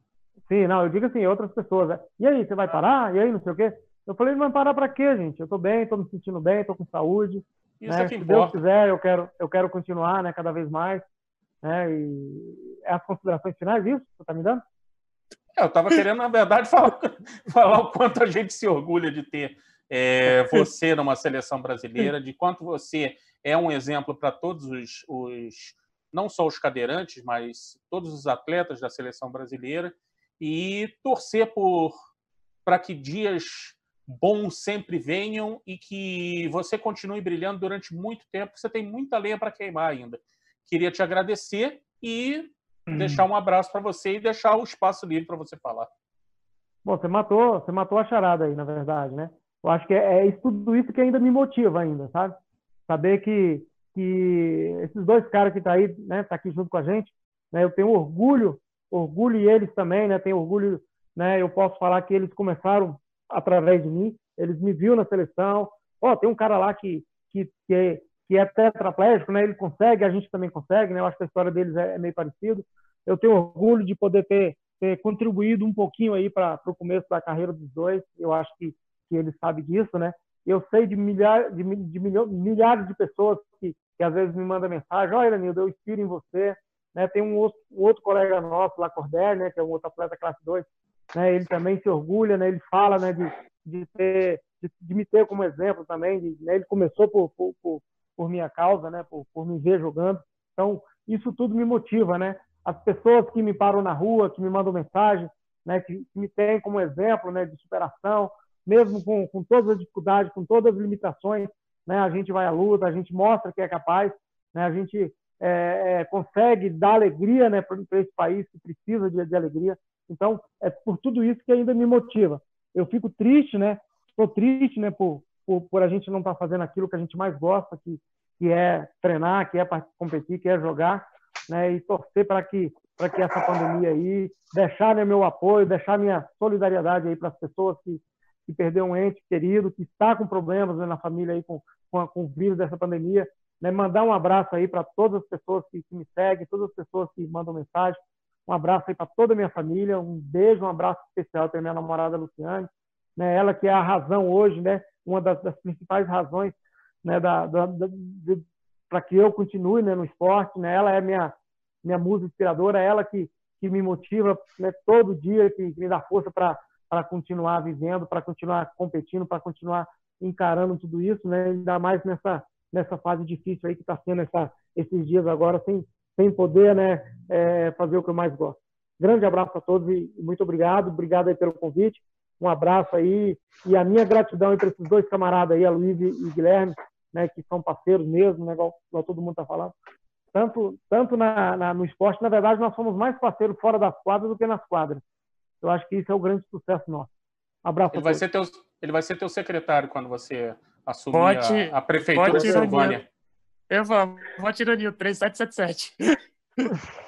Sim, não, eu digo assim, outras pessoas. Né? E aí, você vai parar? E aí, não sei o quê? Eu falei, vai parar para quê, gente? Eu estou bem, estou me sentindo bem, estou com saúde. Isso né? é que Se importa. Deus quiser, eu quero, eu quero continuar, né, cada vez mais. Né? E é as considerações finais, isso? Você está me dando? É, eu estava querendo, na verdade, falar, falar o quanto a gente se orgulha de ter é, você numa seleção brasileira, de quanto você é um exemplo para todos os, os, não só os cadeirantes, mas todos os atletas da seleção brasileira, e torcer por para que dias bons sempre venham e que você continue brilhando durante muito tempo. Você tem muita lenha para queimar ainda queria te agradecer e hum. deixar um abraço para você e deixar o espaço livre para você falar. Bom, você matou, você matou a charada aí, na verdade, né? Eu acho que é, é tudo isso que ainda me motiva ainda, sabe? Saber que, que esses dois caras que tá aí, né, tá aqui junto com a gente, né? Eu tenho orgulho, orgulho e eles também, né? Tenho orgulho, né? Eu posso falar que eles começaram através de mim, eles me viram na seleção. Ó, oh, tem um cara lá que que, que é, que é tetraplégico, né? Ele consegue, a gente também consegue, né? Eu acho que a história deles é, é meio parecida. Eu tenho orgulho de poder ter, ter contribuído um pouquinho aí para o começo da carreira dos dois. Eu acho que, que eles sabem disso, né? Eu sei de, milhar, de, de milhares de pessoas que, que às vezes me mandam mensagem: Olha, Nildo, eu inspiro em você. Né? Tem um outro, um outro colega nosso, Lacordaire, né? que é um outro atleta classe 2. Né? Ele também se orgulha, né? ele fala né? de, de, ter, de, de me ter como exemplo também. De, né? Ele começou por, por, por, por, minha causa, né? por, por me ver jogando. Então, isso tudo me motiva. Né? As pessoas que me param na rua, que me mandam mensagem, né? que, que me têm como exemplo né? de superação, mesmo com, com todas as dificuldades, com todas as limitações, né? A gente vai à luta, a gente mostra que é capaz, né? A gente é, é, consegue dar alegria, né, para esse país que precisa de, de, alegria. Então, é por tudo isso que ainda me motiva. Eu fico triste, né? Estou triste, né, por, por, por a gente não estar tá fazendo aquilo que a gente mais gosta, que, que é treinar, que é competir, que é jogar, né? E torcer para que para que essa pandemia aí deixar né, meu apoio, deixar minha solidariedade aí para as pessoas que que perdeu um ente querido, que está com problemas né, na família aí com, com, a, com, o vírus dessa pandemia. Né? Mandar um abraço aí para todas as pessoas que, que, me seguem, todas as pessoas que mandam mensagem. Um abraço aí para toda a minha família, um beijo, um abraço especial para minha namorada Luciane, né? ela que é a razão hoje, né? uma das, das principais razões né? da, da, da para que eu continue né? no esporte. Né? Ela é minha, minha musa inspiradora, ela que, que me motiva né? todo dia, que, que me dá força para para continuar vivendo, para continuar competindo, para continuar encarando tudo isso, né? Ainda mais nessa nessa fase difícil aí que está sendo essa, esses dias agora, sem sem poder, né? É, fazer o que eu mais gosto. Grande abraço a todos e muito obrigado, obrigado aí pelo convite. Um abraço aí e a minha gratidão para esses dois camaradas aí, a Luiz e Guilherme, né? Que são parceiros mesmo, né? Igual, igual todo mundo está falando. Tanto tanto na, na, no esporte, na verdade, nós somos mais parceiros fora das quadras do que nas quadras. Eu acho que isso é o grande sucesso nosso. Um abraço. Ele vai, ser teu, ele vai ser teu secretário quando você assumir pode, a, a prefeitura de Silvânia. Eu vou, vou tirar o 3777.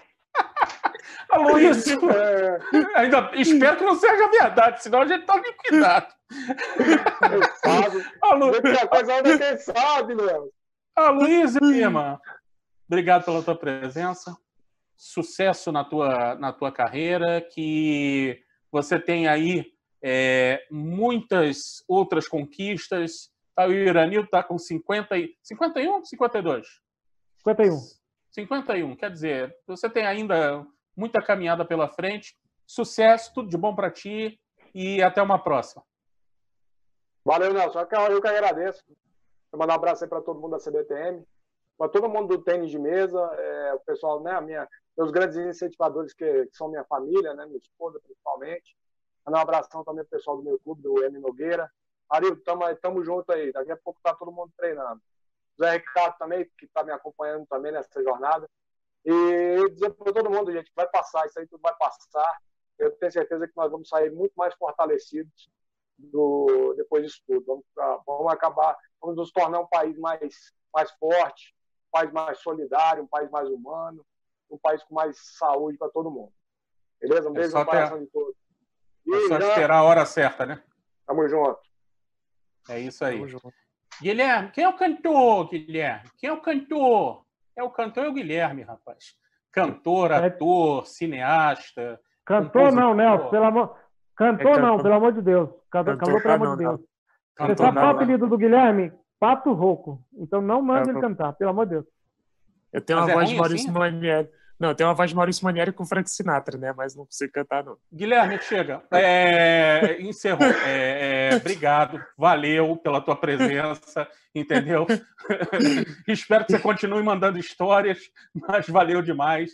Alô, isso! É, ainda espero que não seja verdade, senão a gente está liquidado. Alô, coisa quem sabe, Léo. Aloysio Lima, obrigado pela tua presença. Sucesso na tua, na tua carreira, que você tem aí é, muitas outras conquistas. Tá, o Iranil está com 50 e, 51 52? 51. 51. Quer dizer, você tem ainda muita caminhada pela frente. Sucesso, tudo de bom para ti e até uma próxima. Valeu, Nelson. Eu que agradeço. Vou mandar um abraço aí para todo mundo da CBTM, para todo mundo do tênis de mesa, é, o pessoal, né, a minha, meus grandes incentivadores, que, que, são minha família, né, minha esposa principalmente. Mandar um abração também pro pessoal do meu clube, do M Nogueira. Arildo, tamo, tamo junto aí. Daqui a pouco tá todo mundo treinando. Zé Ricardo também, que está me acompanhando também nessa jornada. E dizer para todo mundo, gente, vai passar, isso aí tudo vai passar. Eu tenho certeza que nós vamos sair muito mais fortalecidos do, depois disso tudo. Vamos, vamos acabar, vamos nos tornar um país mais, mais forte, um país mais solidário, um país mais humano, um país com mais saúde para todo mundo. Beleza? Um é beijo no coração de todos. E, é só já... esperar a hora certa, né? Tamo junto. É isso aí. Guilherme, quem é o cantor, Guilherme? Quem é o cantor? É o cantor é o Guilherme, rapaz. Cantor, é. ator, cineasta. Cantor não, Nelson, pelo amor. Cantor é não, pelo amor de Deus. Cantor, cantor pelo amor de Deus. Cantor, Você sabe qual é o apelido do Guilherme? Pato Rouco. Então não manda ele cantar, pelo amor de Deus. Eu tenho Mas uma é voz de Maurício assim? Manieri. Não, tenho uma voz de Maurício Manieri com Frank Sinatra, né? Mas não consigo cantar, não. Guilherme, chega. É, encerrou. É, é, obrigado. Valeu pela tua presença, entendeu? Espero que você continue mandando histórias, mas valeu demais.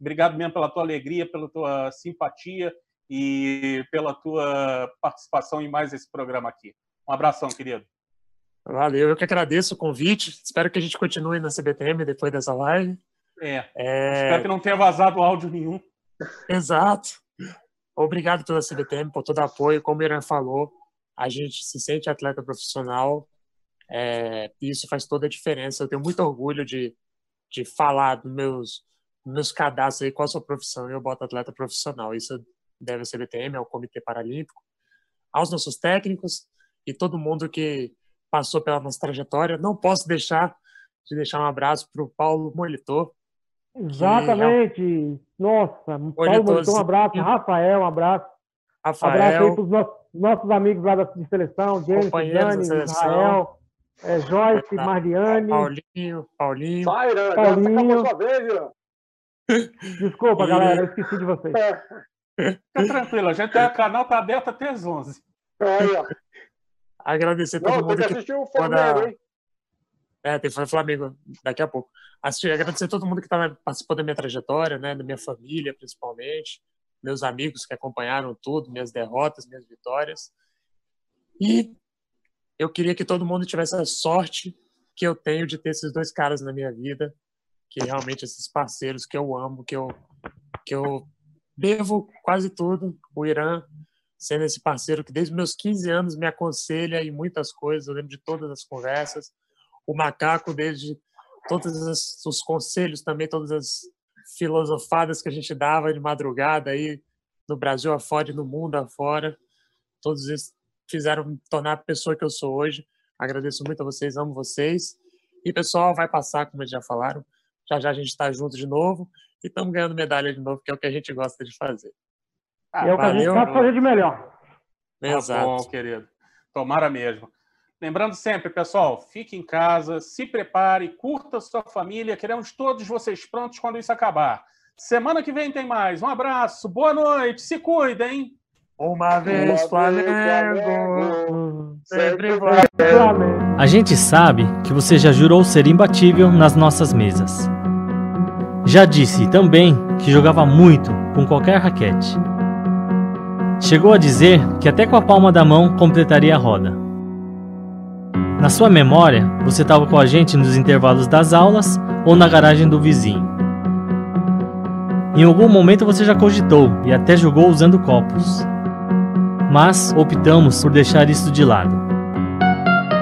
Obrigado mesmo pela tua alegria, pela tua simpatia e pela tua participação em mais esse programa aqui. Um abração, querido. Valeu, eu que agradeço o convite. Espero que a gente continue na CBTM depois dessa live. É. é... Espero que não tenha vazado áudio nenhum. Exato. Obrigado pela CBTM, por todo o apoio. Como o Irã falou, a gente se sente atleta profissional é, e isso faz toda a diferença. Eu tenho muito orgulho de, de falar dos meus, meus cadastros aí, qual a sua profissão? Eu boto atleta profissional. Isso deve a CBTM, ao Comitê Paralímpico, aos nossos técnicos e todo mundo que passou pela nossa trajetória. Não posso deixar de deixar um abraço para o Paulo Molitor. Exatamente. Que... Nossa, Paulo Molitor, um abraço. Rafael, um abraço. Rafael. Abraço aí para os nossos, nossos, amigos lá da de seleção, James, Dani, Israel, é, Joyce, Mariane. Paulinho, Paulinho. Vai, Irã, Paulinho. Sua vez. Desculpa, e... galera, eu esqueci de vocês. Fica tranquilo, a gente tem o canal tá aberto até as 11. Olha. Agradecer a todo Não, mundo tem que assistir o Flamengo, hein? É, tem Flamengo daqui a pouco. Assistir, agradecer a todo mundo que tá, participou da minha trajetória, né, da minha família, principalmente, meus amigos que acompanharam tudo, minhas derrotas, minhas vitórias. E eu queria que todo mundo tivesse a sorte que eu tenho de ter esses dois caras na minha vida, que realmente esses parceiros que eu amo, que eu que eu devo quase tudo, o Irã sendo esse parceiro que desde meus 15 anos me aconselha em muitas coisas, eu lembro de todas as conversas, o Macaco desde todos os conselhos também, todas as filosofadas que a gente dava de madrugada aí no Brasil afora e no mundo afora, todos eles fizeram me tornar a pessoa que eu sou hoje. Agradeço muito a vocês, amo vocês. E pessoal, vai passar, como eles já falaram. Já já a gente está junto de novo e estamos ganhando medalha de novo, que é o que a gente gosta de fazer. Ah, é o que a gente sabe fazer de melhor. Exato. Tá bom, querido. Tomara mesmo. Lembrando sempre, pessoal, fique em casa, se prepare, curta sua família. Queremos todos vocês prontos quando isso acabar. Semana que vem tem mais. Um abraço, boa noite, se cuidem. Uma vez Flamengo, sempre Flamengo. A gente sabe que você já jurou ser imbatível nas nossas mesas. Já disse também que jogava muito com qualquer raquete. Chegou a dizer que até com a palma da mão completaria a roda. Na sua memória, você estava com a gente nos intervalos das aulas ou na garagem do vizinho. Em algum momento você já cogitou e até jogou usando copos. Mas optamos por deixar isso de lado.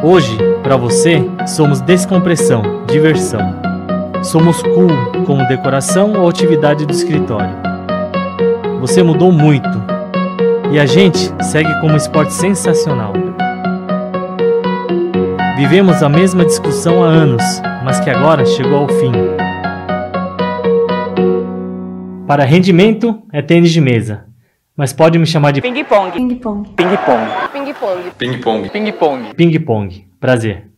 Hoje, para você, somos descompressão, diversão. Somos cool como decoração ou atividade do escritório. Você mudou muito e a gente segue como esporte sensacional. Vivemos a mesma discussão há anos, mas que agora chegou ao fim. Para rendimento é tênis de mesa, mas pode me chamar de ping-pong. Ping-pong. Ping-pong. Ping-pong. Ping-pong. Ping-pong. Ping-pong. Prazer.